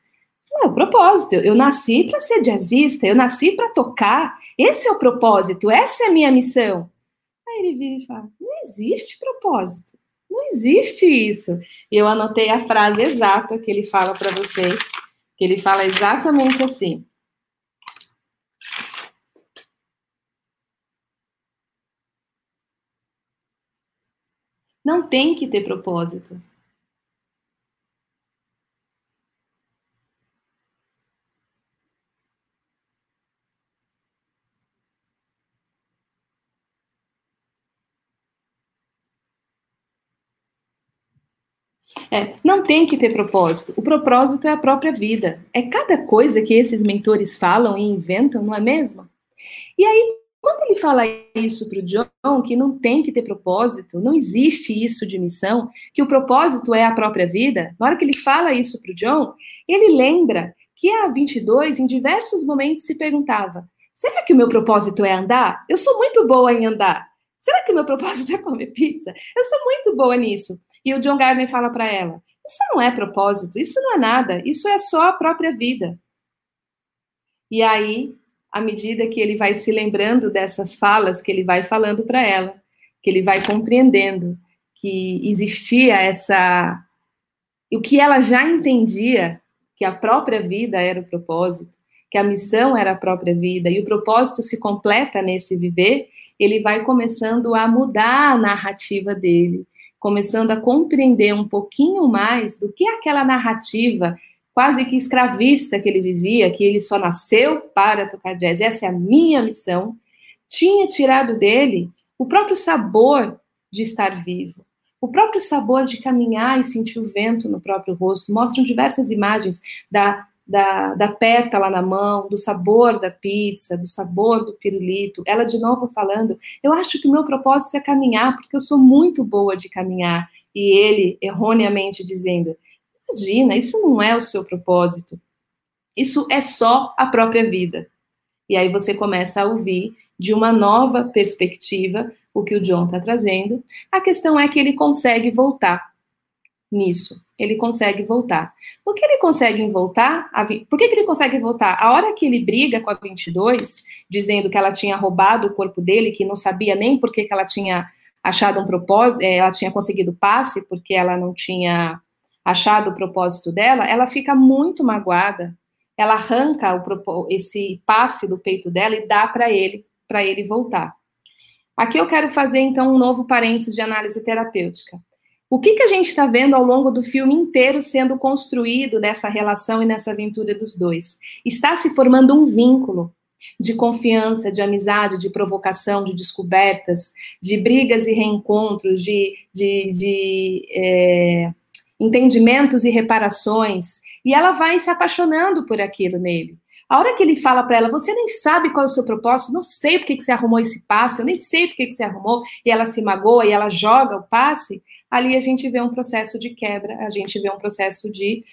É o propósito. Eu nasci para ser jazzista, eu nasci para tocar. Esse é o propósito, essa é a minha missão. Aí ele vira e fala: não existe propósito. Não existe isso. E eu anotei a frase exata que ele fala para vocês, que ele fala exatamente assim. Não tem que ter propósito. É, não tem que ter propósito. O propósito é a própria vida. É cada coisa que esses mentores falam e inventam, não é mesmo? E aí, quando ele fala isso para o John, que não tem que ter propósito, não existe isso de missão, que o propósito é a própria vida, na hora que ele fala isso para o John, ele lembra que a 22, em diversos momentos, se perguntava: será que o meu propósito é andar? Eu sou muito boa em andar. Será que o meu propósito é comer pizza? Eu sou muito boa nisso. E o John Gardner fala para ela: Isso não é propósito, isso não é nada, isso é só a própria vida. E aí, à medida que ele vai se lembrando dessas falas que ele vai falando para ela, que ele vai compreendendo que existia essa. O que ela já entendia, que a própria vida era o propósito, que a missão era a própria vida e o propósito se completa nesse viver, ele vai começando a mudar a narrativa dele começando a compreender um pouquinho mais do que aquela narrativa quase que escravista que ele vivia, que ele só nasceu para tocar jazz, essa é a minha missão, tinha tirado dele o próprio sabor de estar vivo, o próprio sabor de caminhar e sentir o vento no próprio rosto. Mostram diversas imagens da da, da pétala na mão, do sabor da pizza, do sabor do pirulito. Ela de novo falando: Eu acho que o meu propósito é caminhar, porque eu sou muito boa de caminhar. E ele erroneamente dizendo: Imagina, isso não é o seu propósito. Isso é só a própria vida. E aí você começa a ouvir de uma nova perspectiva o que o John está trazendo. A questão é que ele consegue voltar nisso ele consegue voltar. Por que ele consegue voltar? A, por que, que ele consegue voltar? A hora que ele briga com a 22, dizendo que ela tinha roubado o corpo dele, que não sabia nem por que, que ela tinha achado um propósito, é, ela tinha conseguido passe porque ela não tinha achado o propósito dela, ela fica muito magoada. Ela arranca o, esse passe do peito dela e dá para ele, para ele voltar. Aqui eu quero fazer então um novo parênteses de análise terapêutica. O que, que a gente está vendo ao longo do filme inteiro sendo construído nessa relação e nessa aventura dos dois? Está se formando um vínculo de confiança, de amizade, de provocação, de descobertas, de brigas e reencontros, de, de, de é, entendimentos e reparações. E ela vai se apaixonando por aquilo nele. A hora que ele fala para ela, você nem sabe qual é o seu propósito, não sei por que, você arrumou esse passe, eu nem sei por que, que você arrumou, e ela se magoa e ela joga o passe, ali a gente vê um processo de quebra, a gente vê um processo de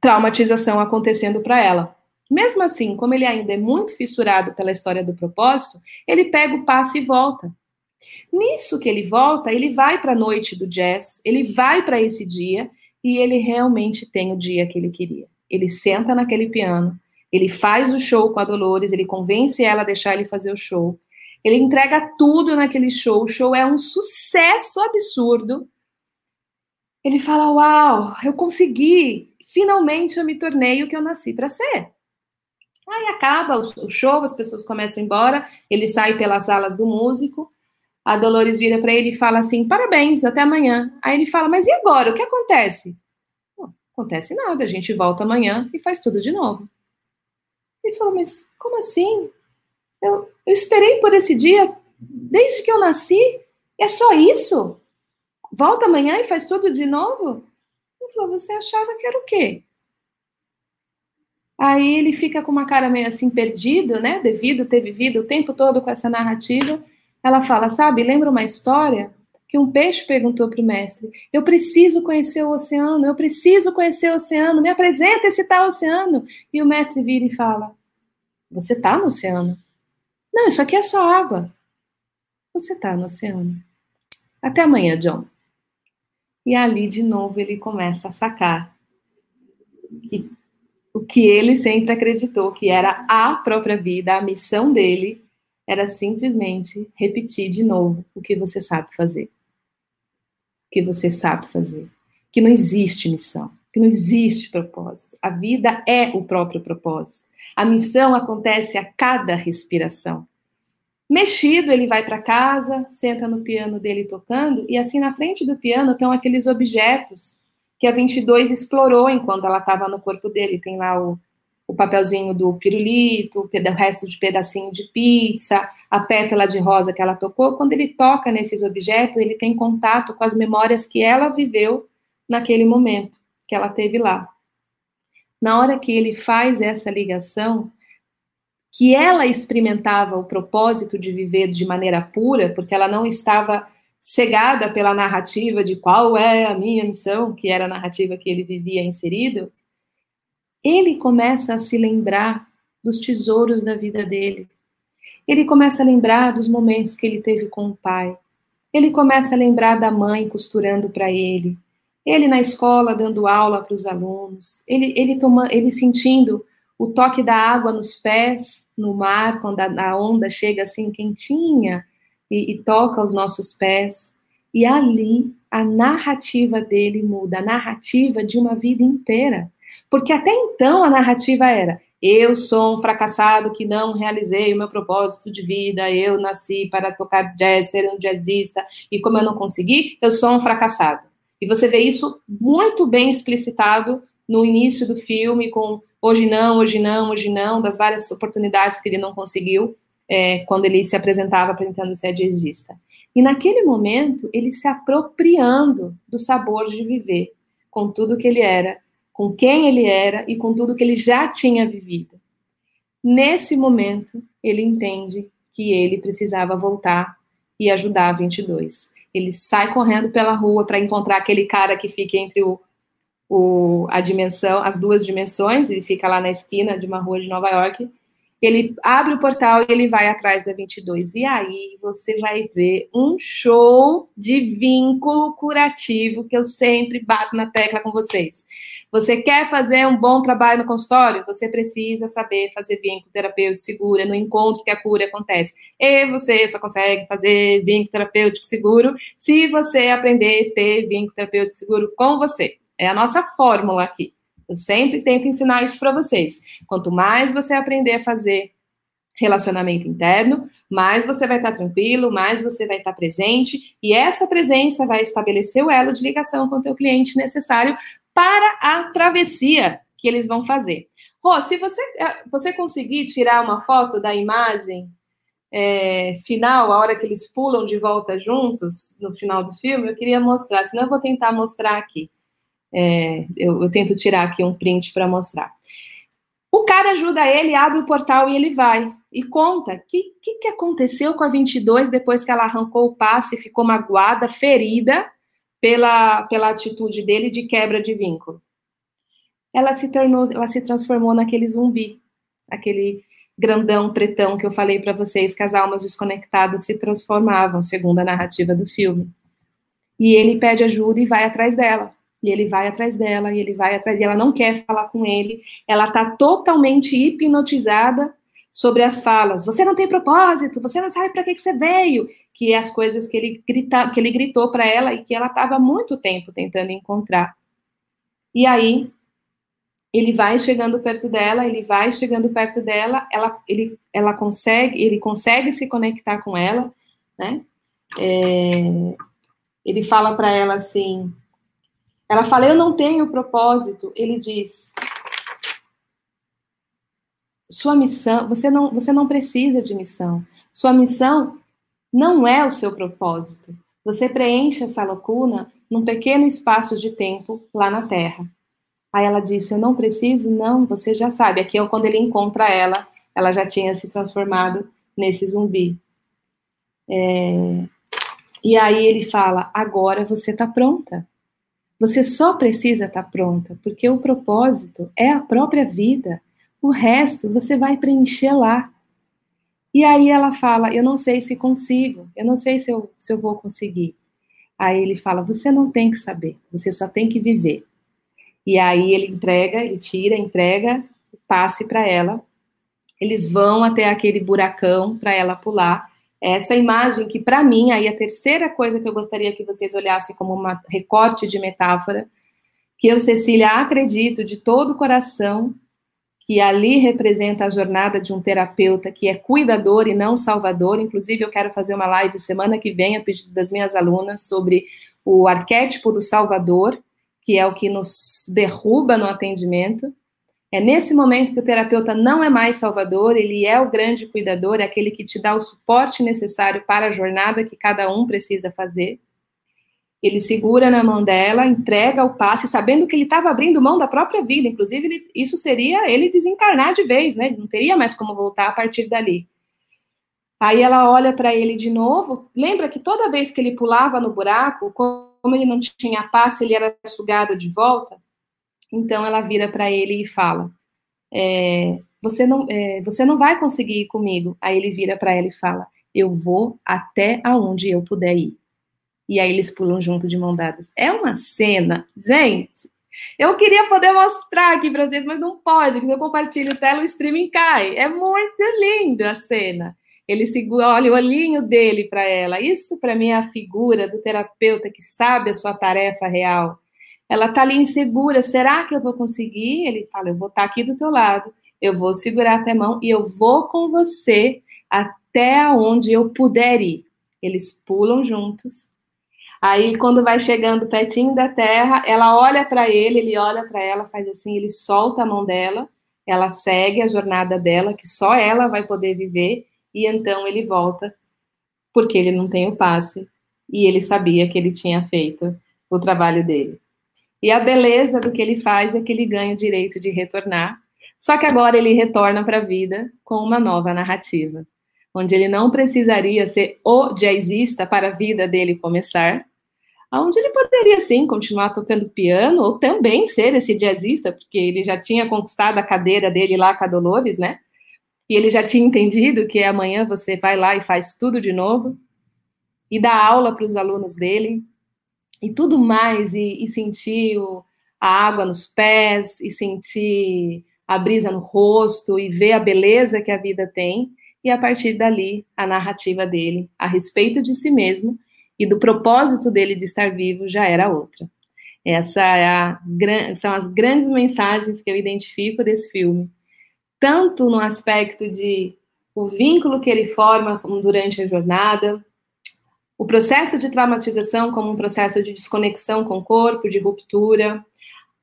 traumatização acontecendo para ela. Mesmo assim, como ele ainda é muito fissurado pela história do propósito, ele pega o passe e volta. Nisso que ele volta, ele vai para a noite do jazz, ele vai para esse dia e ele realmente tem o dia que ele queria. Ele senta naquele piano, ele faz o show com a Dolores, ele convence ela a deixar ele fazer o show. Ele entrega tudo naquele show. O show é um sucesso absurdo. Ele fala: Uau, eu consegui! Finalmente eu me tornei o que eu nasci para ser. Aí acaba o show, as pessoas começam a ir embora. Ele sai pelas alas do músico. A Dolores vira para ele e fala assim: Parabéns, até amanhã. Aí ele fala: Mas e agora? O que acontece? Não acontece nada, a gente volta amanhã e faz tudo de novo. Ele falou, mas como assim? Eu, eu esperei por esse dia desde que eu nasci. É só isso? Volta amanhã e faz tudo de novo? Ele falou, você achava que era o quê? Aí ele fica com uma cara meio assim perdido, né? Devido ter vivido o tempo todo com essa narrativa. Ela fala, sabe, lembra uma história que um peixe perguntou para o mestre: Eu preciso conhecer o oceano, eu preciso conhecer o oceano, me apresenta esse tal oceano. E o mestre vira e fala: Você está no oceano? Não, isso aqui é só água. Você está no oceano. Até amanhã, John. E ali, de novo, ele começa a sacar que o que ele sempre acreditou que era a própria vida, a missão dele, era simplesmente repetir de novo o que você sabe fazer que você sabe fazer, que não existe missão, que não existe propósito. A vida é o próprio propósito. A missão acontece a cada respiração. Mexido, ele vai para casa, senta no piano dele tocando, e assim na frente do piano estão aqueles objetos que a 22 explorou enquanto ela estava no corpo dele. Tem lá o o papelzinho do pirulito, o resto de pedacinho de pizza, a pétala de rosa que ela tocou. Quando ele toca nesses objetos, ele tem contato com as memórias que ela viveu naquele momento que ela teve lá. Na hora que ele faz essa ligação, que ela experimentava o propósito de viver de maneira pura, porque ela não estava cegada pela narrativa de qual é a minha missão, que era a narrativa que ele vivia inserido, ele começa a se lembrar dos tesouros da vida dele. Ele começa a lembrar dos momentos que ele teve com o pai. Ele começa a lembrar da mãe costurando para ele. Ele na escola dando aula para os alunos. Ele, ele, toma, ele sentindo o toque da água nos pés no mar, quando a, a onda chega assim quentinha e, e toca os nossos pés. E ali a narrativa dele muda, a narrativa de uma vida inteira. Porque até então a narrativa era: eu sou um fracassado que não realizei o meu propósito de vida, eu nasci para tocar jazz, ser um jazzista, e como eu não consegui, eu sou um fracassado. E você vê isso muito bem explicitado no início do filme, com hoje não, hoje não, hoje não, das várias oportunidades que ele não conseguiu é, quando ele se apresentava apresentando ser jazzista. E naquele momento, ele se apropriando do sabor de viver, com tudo que ele era, com quem ele era e com tudo que ele já tinha vivido. Nesse momento, ele entende que ele precisava voltar e ajudar a 22. Ele sai correndo pela rua para encontrar aquele cara que fica entre o, o, a dimensão, as duas dimensões, ele fica lá na esquina de uma rua de Nova York. Ele abre o portal e ele vai atrás da 22. E aí você vai ver um show de vínculo curativo que eu sempre bato na tecla com vocês. Você quer fazer um bom trabalho no consultório? Você precisa saber fazer vínculo terapêutico seguro, no encontro que a cura acontece. E você só consegue fazer vínculo terapêutico seguro se você aprender a ter vínculo terapêutico seguro com você. É a nossa fórmula aqui. Eu sempre tento ensinar isso para vocês. Quanto mais você aprender a fazer relacionamento interno, mais você vai estar tranquilo, mais você vai estar presente, e essa presença vai estabelecer o elo de ligação com o teu cliente necessário para a travessia que eles vão fazer. Rô, se você, eh, você conseguir tirar uma foto da imagem é, final, a hora que eles pulam de volta juntos, no final do filme, eu queria mostrar, senão eu vou tentar mostrar aqui. É, eu, eu, tento tirar aqui um print para mostrar. O cara ajuda ele, abre o portal e ele vai. E conta o que, que, que, aconteceu com a 22 depois que ela arrancou o passe e ficou magoada, ferida pela, pela atitude dele de quebra de vínculo. Ela se tornou, ela se transformou naquele zumbi, aquele grandão pretão que eu falei para vocês que as almas desconectadas se transformavam, segundo a narrativa do filme. E ele pede ajuda e vai atrás dela. E ele vai atrás dela, e ele vai atrás, e ela não quer falar com ele. Ela está totalmente hipnotizada sobre as falas. Você não tem propósito, você não sabe para que, que você veio. Que é as coisas que ele, grita, que ele gritou para ela e que ela estava muito tempo tentando encontrar. E aí, ele vai chegando perto dela, ele vai chegando perto dela, ela, ele, ela consegue, ele consegue se conectar com ela, né? É, ele fala para ela assim, ela fala: Eu não tenho propósito. Ele diz: Sua missão, você não, você não precisa de missão. Sua missão não é o seu propósito. Você preenche essa lacuna num pequeno espaço de tempo lá na Terra. Aí ela disse: Eu não preciso? Não, você já sabe. Aqui é quando ele encontra ela, ela já tinha se transformado nesse zumbi. É... E aí ele fala: Agora você está pronta. Você só precisa estar tá pronta, porque o propósito é a própria vida. O resto você vai preencher lá. E aí ela fala: Eu não sei se consigo, eu não sei se eu, se eu vou conseguir. Aí ele fala: Você não tem que saber, você só tem que viver. E aí ele entrega, ele tira, entrega, passe para ela. Eles vão até aquele buracão para ela pular essa imagem que, para mim, aí a terceira coisa que eu gostaria que vocês olhassem como um recorte de metáfora, que eu, Cecília, acredito de todo o coração que ali representa a jornada de um terapeuta que é cuidador e não salvador. Inclusive, eu quero fazer uma live semana que vem, a pedido das minhas alunas, sobre o arquétipo do salvador, que é o que nos derruba no atendimento. É nesse momento que o terapeuta não é mais salvador, ele é o grande cuidador, é aquele que te dá o suporte necessário para a jornada que cada um precisa fazer. Ele segura na mão dela, entrega o passe, sabendo que ele estava abrindo mão da própria vida. Inclusive, ele, isso seria ele desencarnar de vez, né? Não teria mais como voltar a partir dali. Aí ela olha para ele de novo. Lembra que toda vez que ele pulava no buraco, como ele não tinha passe, ele era sugado de volta? Então ela vira para ele e fala: é, você, não, é, você não vai conseguir ir comigo. Aí ele vira para ela e fala: Eu vou até aonde eu puder ir. E aí eles pulam junto de mão dadas. É uma cena, gente. Eu queria poder mostrar aqui para vocês, mas não pode, porque se eu compartilho tela, o streaming cai. É muito lindo a cena. Ele segura, olha o olhinho dele para ela. Isso para mim é a figura do terapeuta que sabe a sua tarefa real ela tá ali insegura, será que eu vou conseguir? Ele fala, eu vou estar tá aqui do teu lado, eu vou segurar a mão e eu vou com você até onde eu puder ir. Eles pulam juntos. Aí, quando vai chegando pertinho da terra, ela olha para ele, ele olha para ela, faz assim, ele solta a mão dela, ela segue a jornada dela, que só ela vai poder viver, e então ele volta, porque ele não tem o passe, e ele sabia que ele tinha feito o trabalho dele. E a beleza do que ele faz é que ele ganha o direito de retornar. Só que agora ele retorna para a vida com uma nova narrativa, onde ele não precisaria ser o jazzista para a vida dele começar, onde ele poderia sim continuar tocando piano ou também ser esse jazzista, porque ele já tinha conquistado a cadeira dele lá com a Dolores, né? e ele já tinha entendido que amanhã você vai lá e faz tudo de novo, e dá aula para os alunos dele, e tudo mais, e, e sentir o, a água nos pés, e sentir a brisa no rosto, e ver a beleza que a vida tem, e a partir dali, a narrativa dele a respeito de si mesmo e do propósito dele de estar vivo já era outra. Essa é são as grandes mensagens que eu identifico desse filme tanto no aspecto de o vínculo que ele forma durante a jornada, o processo de traumatização como um processo de desconexão com o corpo, de ruptura,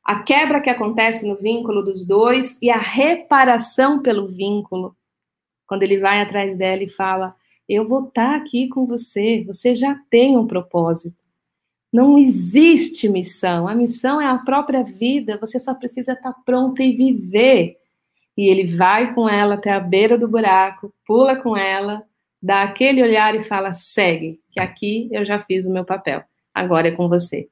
a quebra que acontece no vínculo dos dois e a reparação pelo vínculo. Quando ele vai atrás dela e fala: Eu vou estar aqui com você, você já tem um propósito. Não existe missão, a missão é a própria vida, você só precisa estar pronta e viver e ele vai com ela até a beira do buraco, pula com ela, dá aquele olhar e fala: segue, que aqui eu já fiz o meu papel, agora é com você.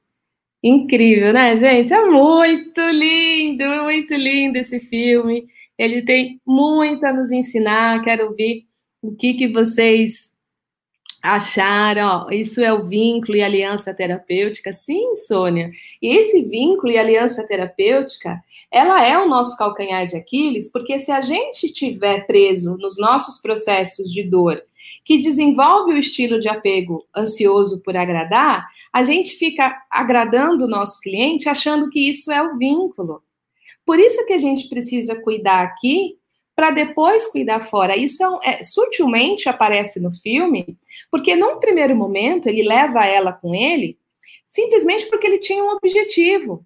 Incrível, né, gente? É muito lindo, é muito lindo esse filme. Ele tem muito a nos ensinar. Quero ouvir o que, que vocês acharam, ó, isso é o vínculo e aliança terapêutica? Sim, Sônia. E esse vínculo e aliança terapêutica, ela é o nosso calcanhar de Aquiles, porque se a gente tiver preso nos nossos processos de dor, que desenvolve o estilo de apego ansioso por agradar, a gente fica agradando o nosso cliente achando que isso é o vínculo. Por isso que a gente precisa cuidar aqui para depois cuidar fora. Isso é, é, sutilmente aparece no filme, porque num primeiro momento ele leva ela com ele simplesmente porque ele tinha um objetivo.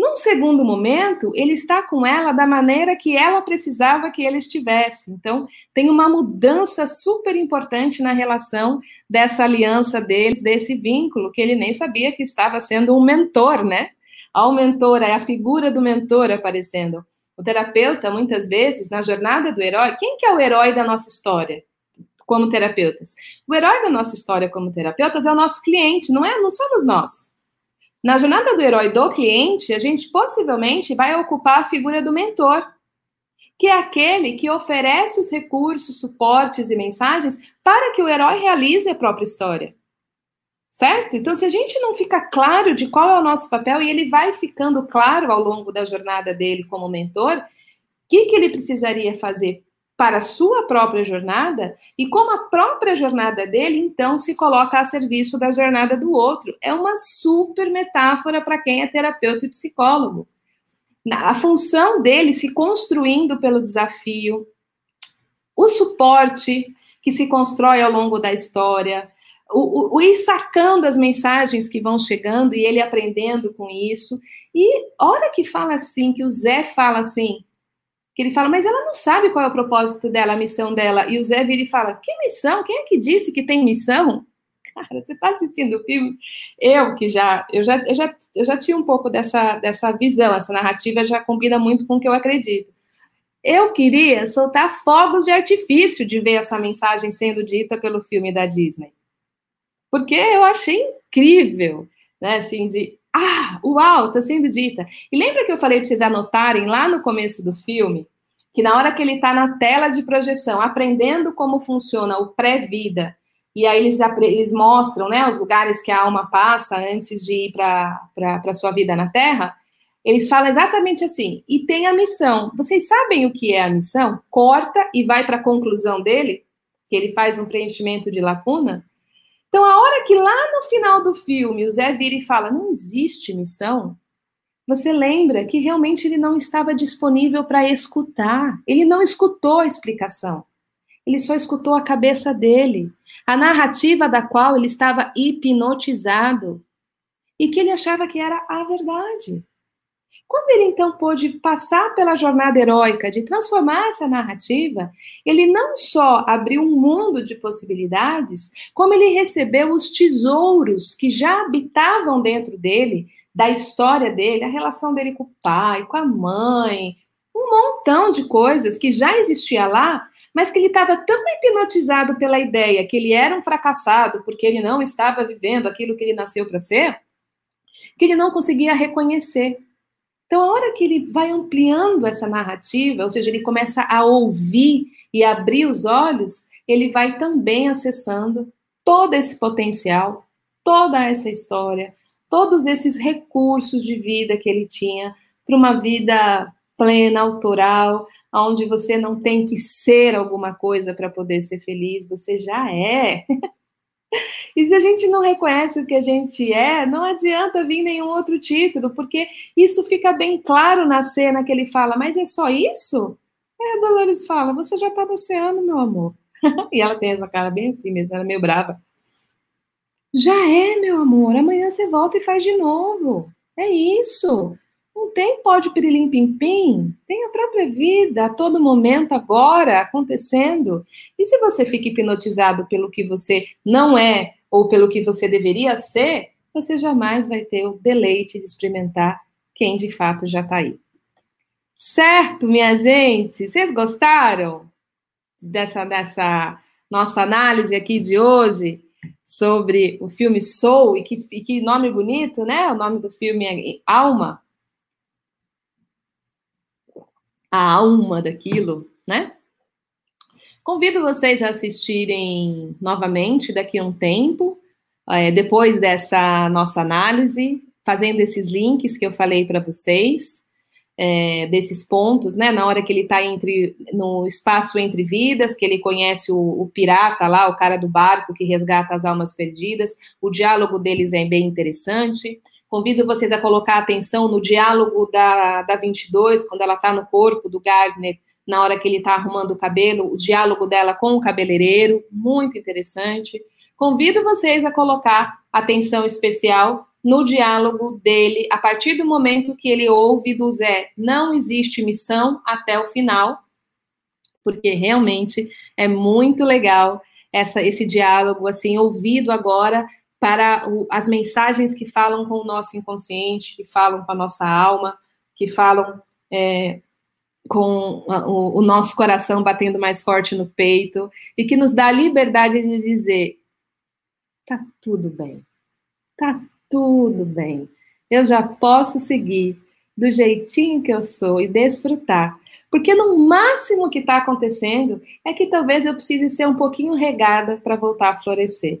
Num segundo momento, ele está com ela da maneira que ela precisava que ele estivesse. Então, tem uma mudança super importante na relação dessa aliança deles, desse vínculo, que ele nem sabia que estava sendo um mentor, né? Ao mentor, é a figura do mentor aparecendo. O terapeuta, muitas vezes, na jornada do herói, quem que é o herói da nossa história como terapeutas? O herói da nossa história como terapeutas é o nosso cliente, não é? Não somos nós. Na jornada do herói do cliente, a gente possivelmente vai ocupar a figura do mentor, que é aquele que oferece os recursos, suportes e mensagens para que o herói realize a própria história. Certo? Então, se a gente não fica claro de qual é o nosso papel, e ele vai ficando claro ao longo da jornada dele como mentor, o que, que ele precisaria fazer para a sua própria jornada e como a própria jornada dele, então, se coloca a serviço da jornada do outro. É uma super metáfora para quem é terapeuta e psicólogo. A função dele se construindo pelo desafio, o suporte que se constrói ao longo da história, o, o, o, ir sacando as mensagens que vão chegando e ele aprendendo com isso. E hora que fala assim, que o Zé fala assim, ele fala, mas ela não sabe qual é o propósito dela, a missão dela. E o Zé vira e fala, que missão? Quem é que disse que tem missão? [LAUGHS] Cara, você está assistindo o filme? Eu que já eu, já, eu já, eu já tinha um pouco dessa, dessa visão, essa narrativa já combina muito com o que eu acredito. Eu queria soltar fogos de artifício de ver essa mensagem sendo dita pelo filme da Disney porque eu achei incrível, né? Assim, de ah, uau, está sendo dita. E lembra que eu falei para vocês anotarem lá no começo do filme que na hora que ele está na tela de projeção, aprendendo como funciona o pré-vida, e aí eles, eles mostram né, os lugares que a alma passa antes de ir para a sua vida na Terra, eles falam exatamente assim, e tem a missão. Vocês sabem o que é a missão? Corta e vai para a conclusão dele, que ele faz um preenchimento de lacuna. Então, a hora que lá no final do filme o Zé vira e fala: não existe missão, você lembra que realmente ele não estava disponível para escutar. Ele não escutou a explicação. Ele só escutou a cabeça dele, a narrativa da qual ele estava hipnotizado e que ele achava que era a verdade. Quando ele então pôde passar pela jornada heróica de transformar essa narrativa, ele não só abriu um mundo de possibilidades, como ele recebeu os tesouros que já habitavam dentro dele, da história dele, a relação dele com o pai, com a mãe, um montão de coisas que já existia lá, mas que ele estava tão hipnotizado pela ideia que ele era um fracassado porque ele não estava vivendo aquilo que ele nasceu para ser, que ele não conseguia reconhecer. Então, a hora que ele vai ampliando essa narrativa, ou seja, ele começa a ouvir e abrir os olhos, ele vai também acessando todo esse potencial, toda essa história, todos esses recursos de vida que ele tinha para uma vida plena, autoral, onde você não tem que ser alguma coisa para poder ser feliz, você já é. [LAUGHS] E se a gente não reconhece o que a gente é, não adianta vir nenhum outro título, porque isso fica bem claro na cena que ele fala, mas é só isso? É, a Dolores fala, você já está no oceano, meu amor. [LAUGHS] e ela tem essa cara bem assim mesmo, ela é meio brava. Já é, meu amor, amanhã você volta e faz de novo. É isso. Não tem pode pirilim pim pim, tem a própria vida a todo momento agora acontecendo. E se você fica hipnotizado pelo que você não é ou pelo que você deveria ser, você jamais vai ter o deleite de experimentar quem de fato já está aí. Certo, minha gente? Vocês gostaram dessa, dessa nossa análise aqui de hoje sobre o filme Soul? E que, e que nome bonito, né? O nome do filme é Alma. A alma daquilo, né? Convido vocês a assistirem novamente daqui a um tempo, é, depois dessa nossa análise, fazendo esses links que eu falei para vocês, é, desses pontos, né? Na hora que ele está entre no espaço entre vidas, que ele conhece o, o, pirata lá, o cara do barco que resgata as almas perdidas, o diálogo deles é bem interessante. Convido vocês a colocar atenção no diálogo da, da 22, quando ela está no corpo do Gardner na hora que ele está arrumando o cabelo, o diálogo dela com o cabeleireiro, muito interessante. Convido vocês a colocar atenção especial no diálogo dele, a partir do momento que ele ouve do Zé, não existe missão até o final, porque realmente é muito legal essa, esse diálogo, assim, ouvido agora para o, as mensagens que falam com o nosso inconsciente, que falam com a nossa alma, que falam é, com o, o nosso coração batendo mais forte no peito e que nos dá a liberdade de dizer: tá tudo bem, tá tudo bem, eu já posso seguir do jeitinho que eu sou e desfrutar. Porque no máximo que está acontecendo é que talvez eu precise ser um pouquinho regada para voltar a florescer.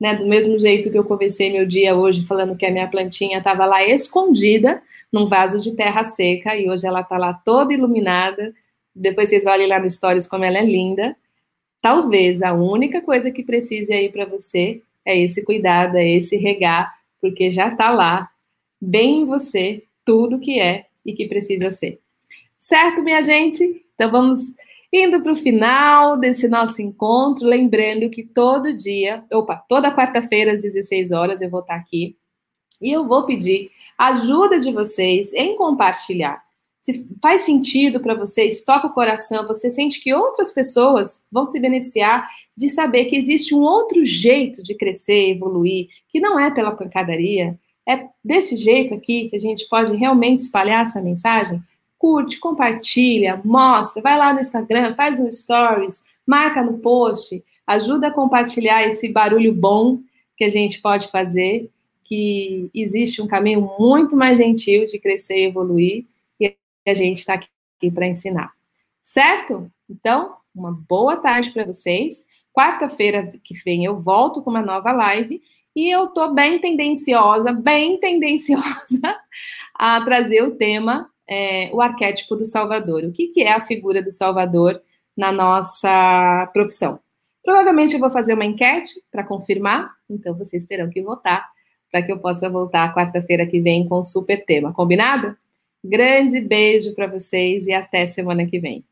Né? Do mesmo jeito que eu comecei meu dia hoje falando que a minha plantinha estava lá escondida, num vaso de terra seca e hoje ela está lá toda iluminada. Depois vocês olhem lá no stories como ela é linda. Talvez a única coisa que precise aí para você é esse cuidado, é esse regar, porque já está lá, bem em você, tudo que é e que precisa ser. Certo, minha gente? Então vamos indo para o final desse nosso encontro, lembrando que todo dia, opa, toda quarta-feira às 16 horas eu vou estar aqui e eu vou pedir ajuda de vocês em compartilhar. Se faz sentido para vocês, toca o coração, você sente que outras pessoas vão se beneficiar de saber que existe um outro jeito de crescer, evoluir, que não é pela pancadaria, é desse jeito aqui que a gente pode realmente espalhar essa mensagem. Curte, compartilha, mostra, vai lá no Instagram, faz um stories, marca no post, ajuda a compartilhar esse barulho bom que a gente pode fazer que existe um caminho muito mais gentil de crescer e evoluir e a gente está aqui para ensinar. Certo? Então, uma boa tarde para vocês. Quarta-feira que vem eu volto com uma nova live e eu tô bem tendenciosa, bem tendenciosa [LAUGHS] a trazer o tema, é, o arquétipo do Salvador. O que, que é a figura do Salvador na nossa profissão? Provavelmente eu vou fazer uma enquete para confirmar, então vocês terão que votar para que eu possa voltar quarta-feira que vem com super tema. Combinado? Grande beijo para vocês e até semana que vem.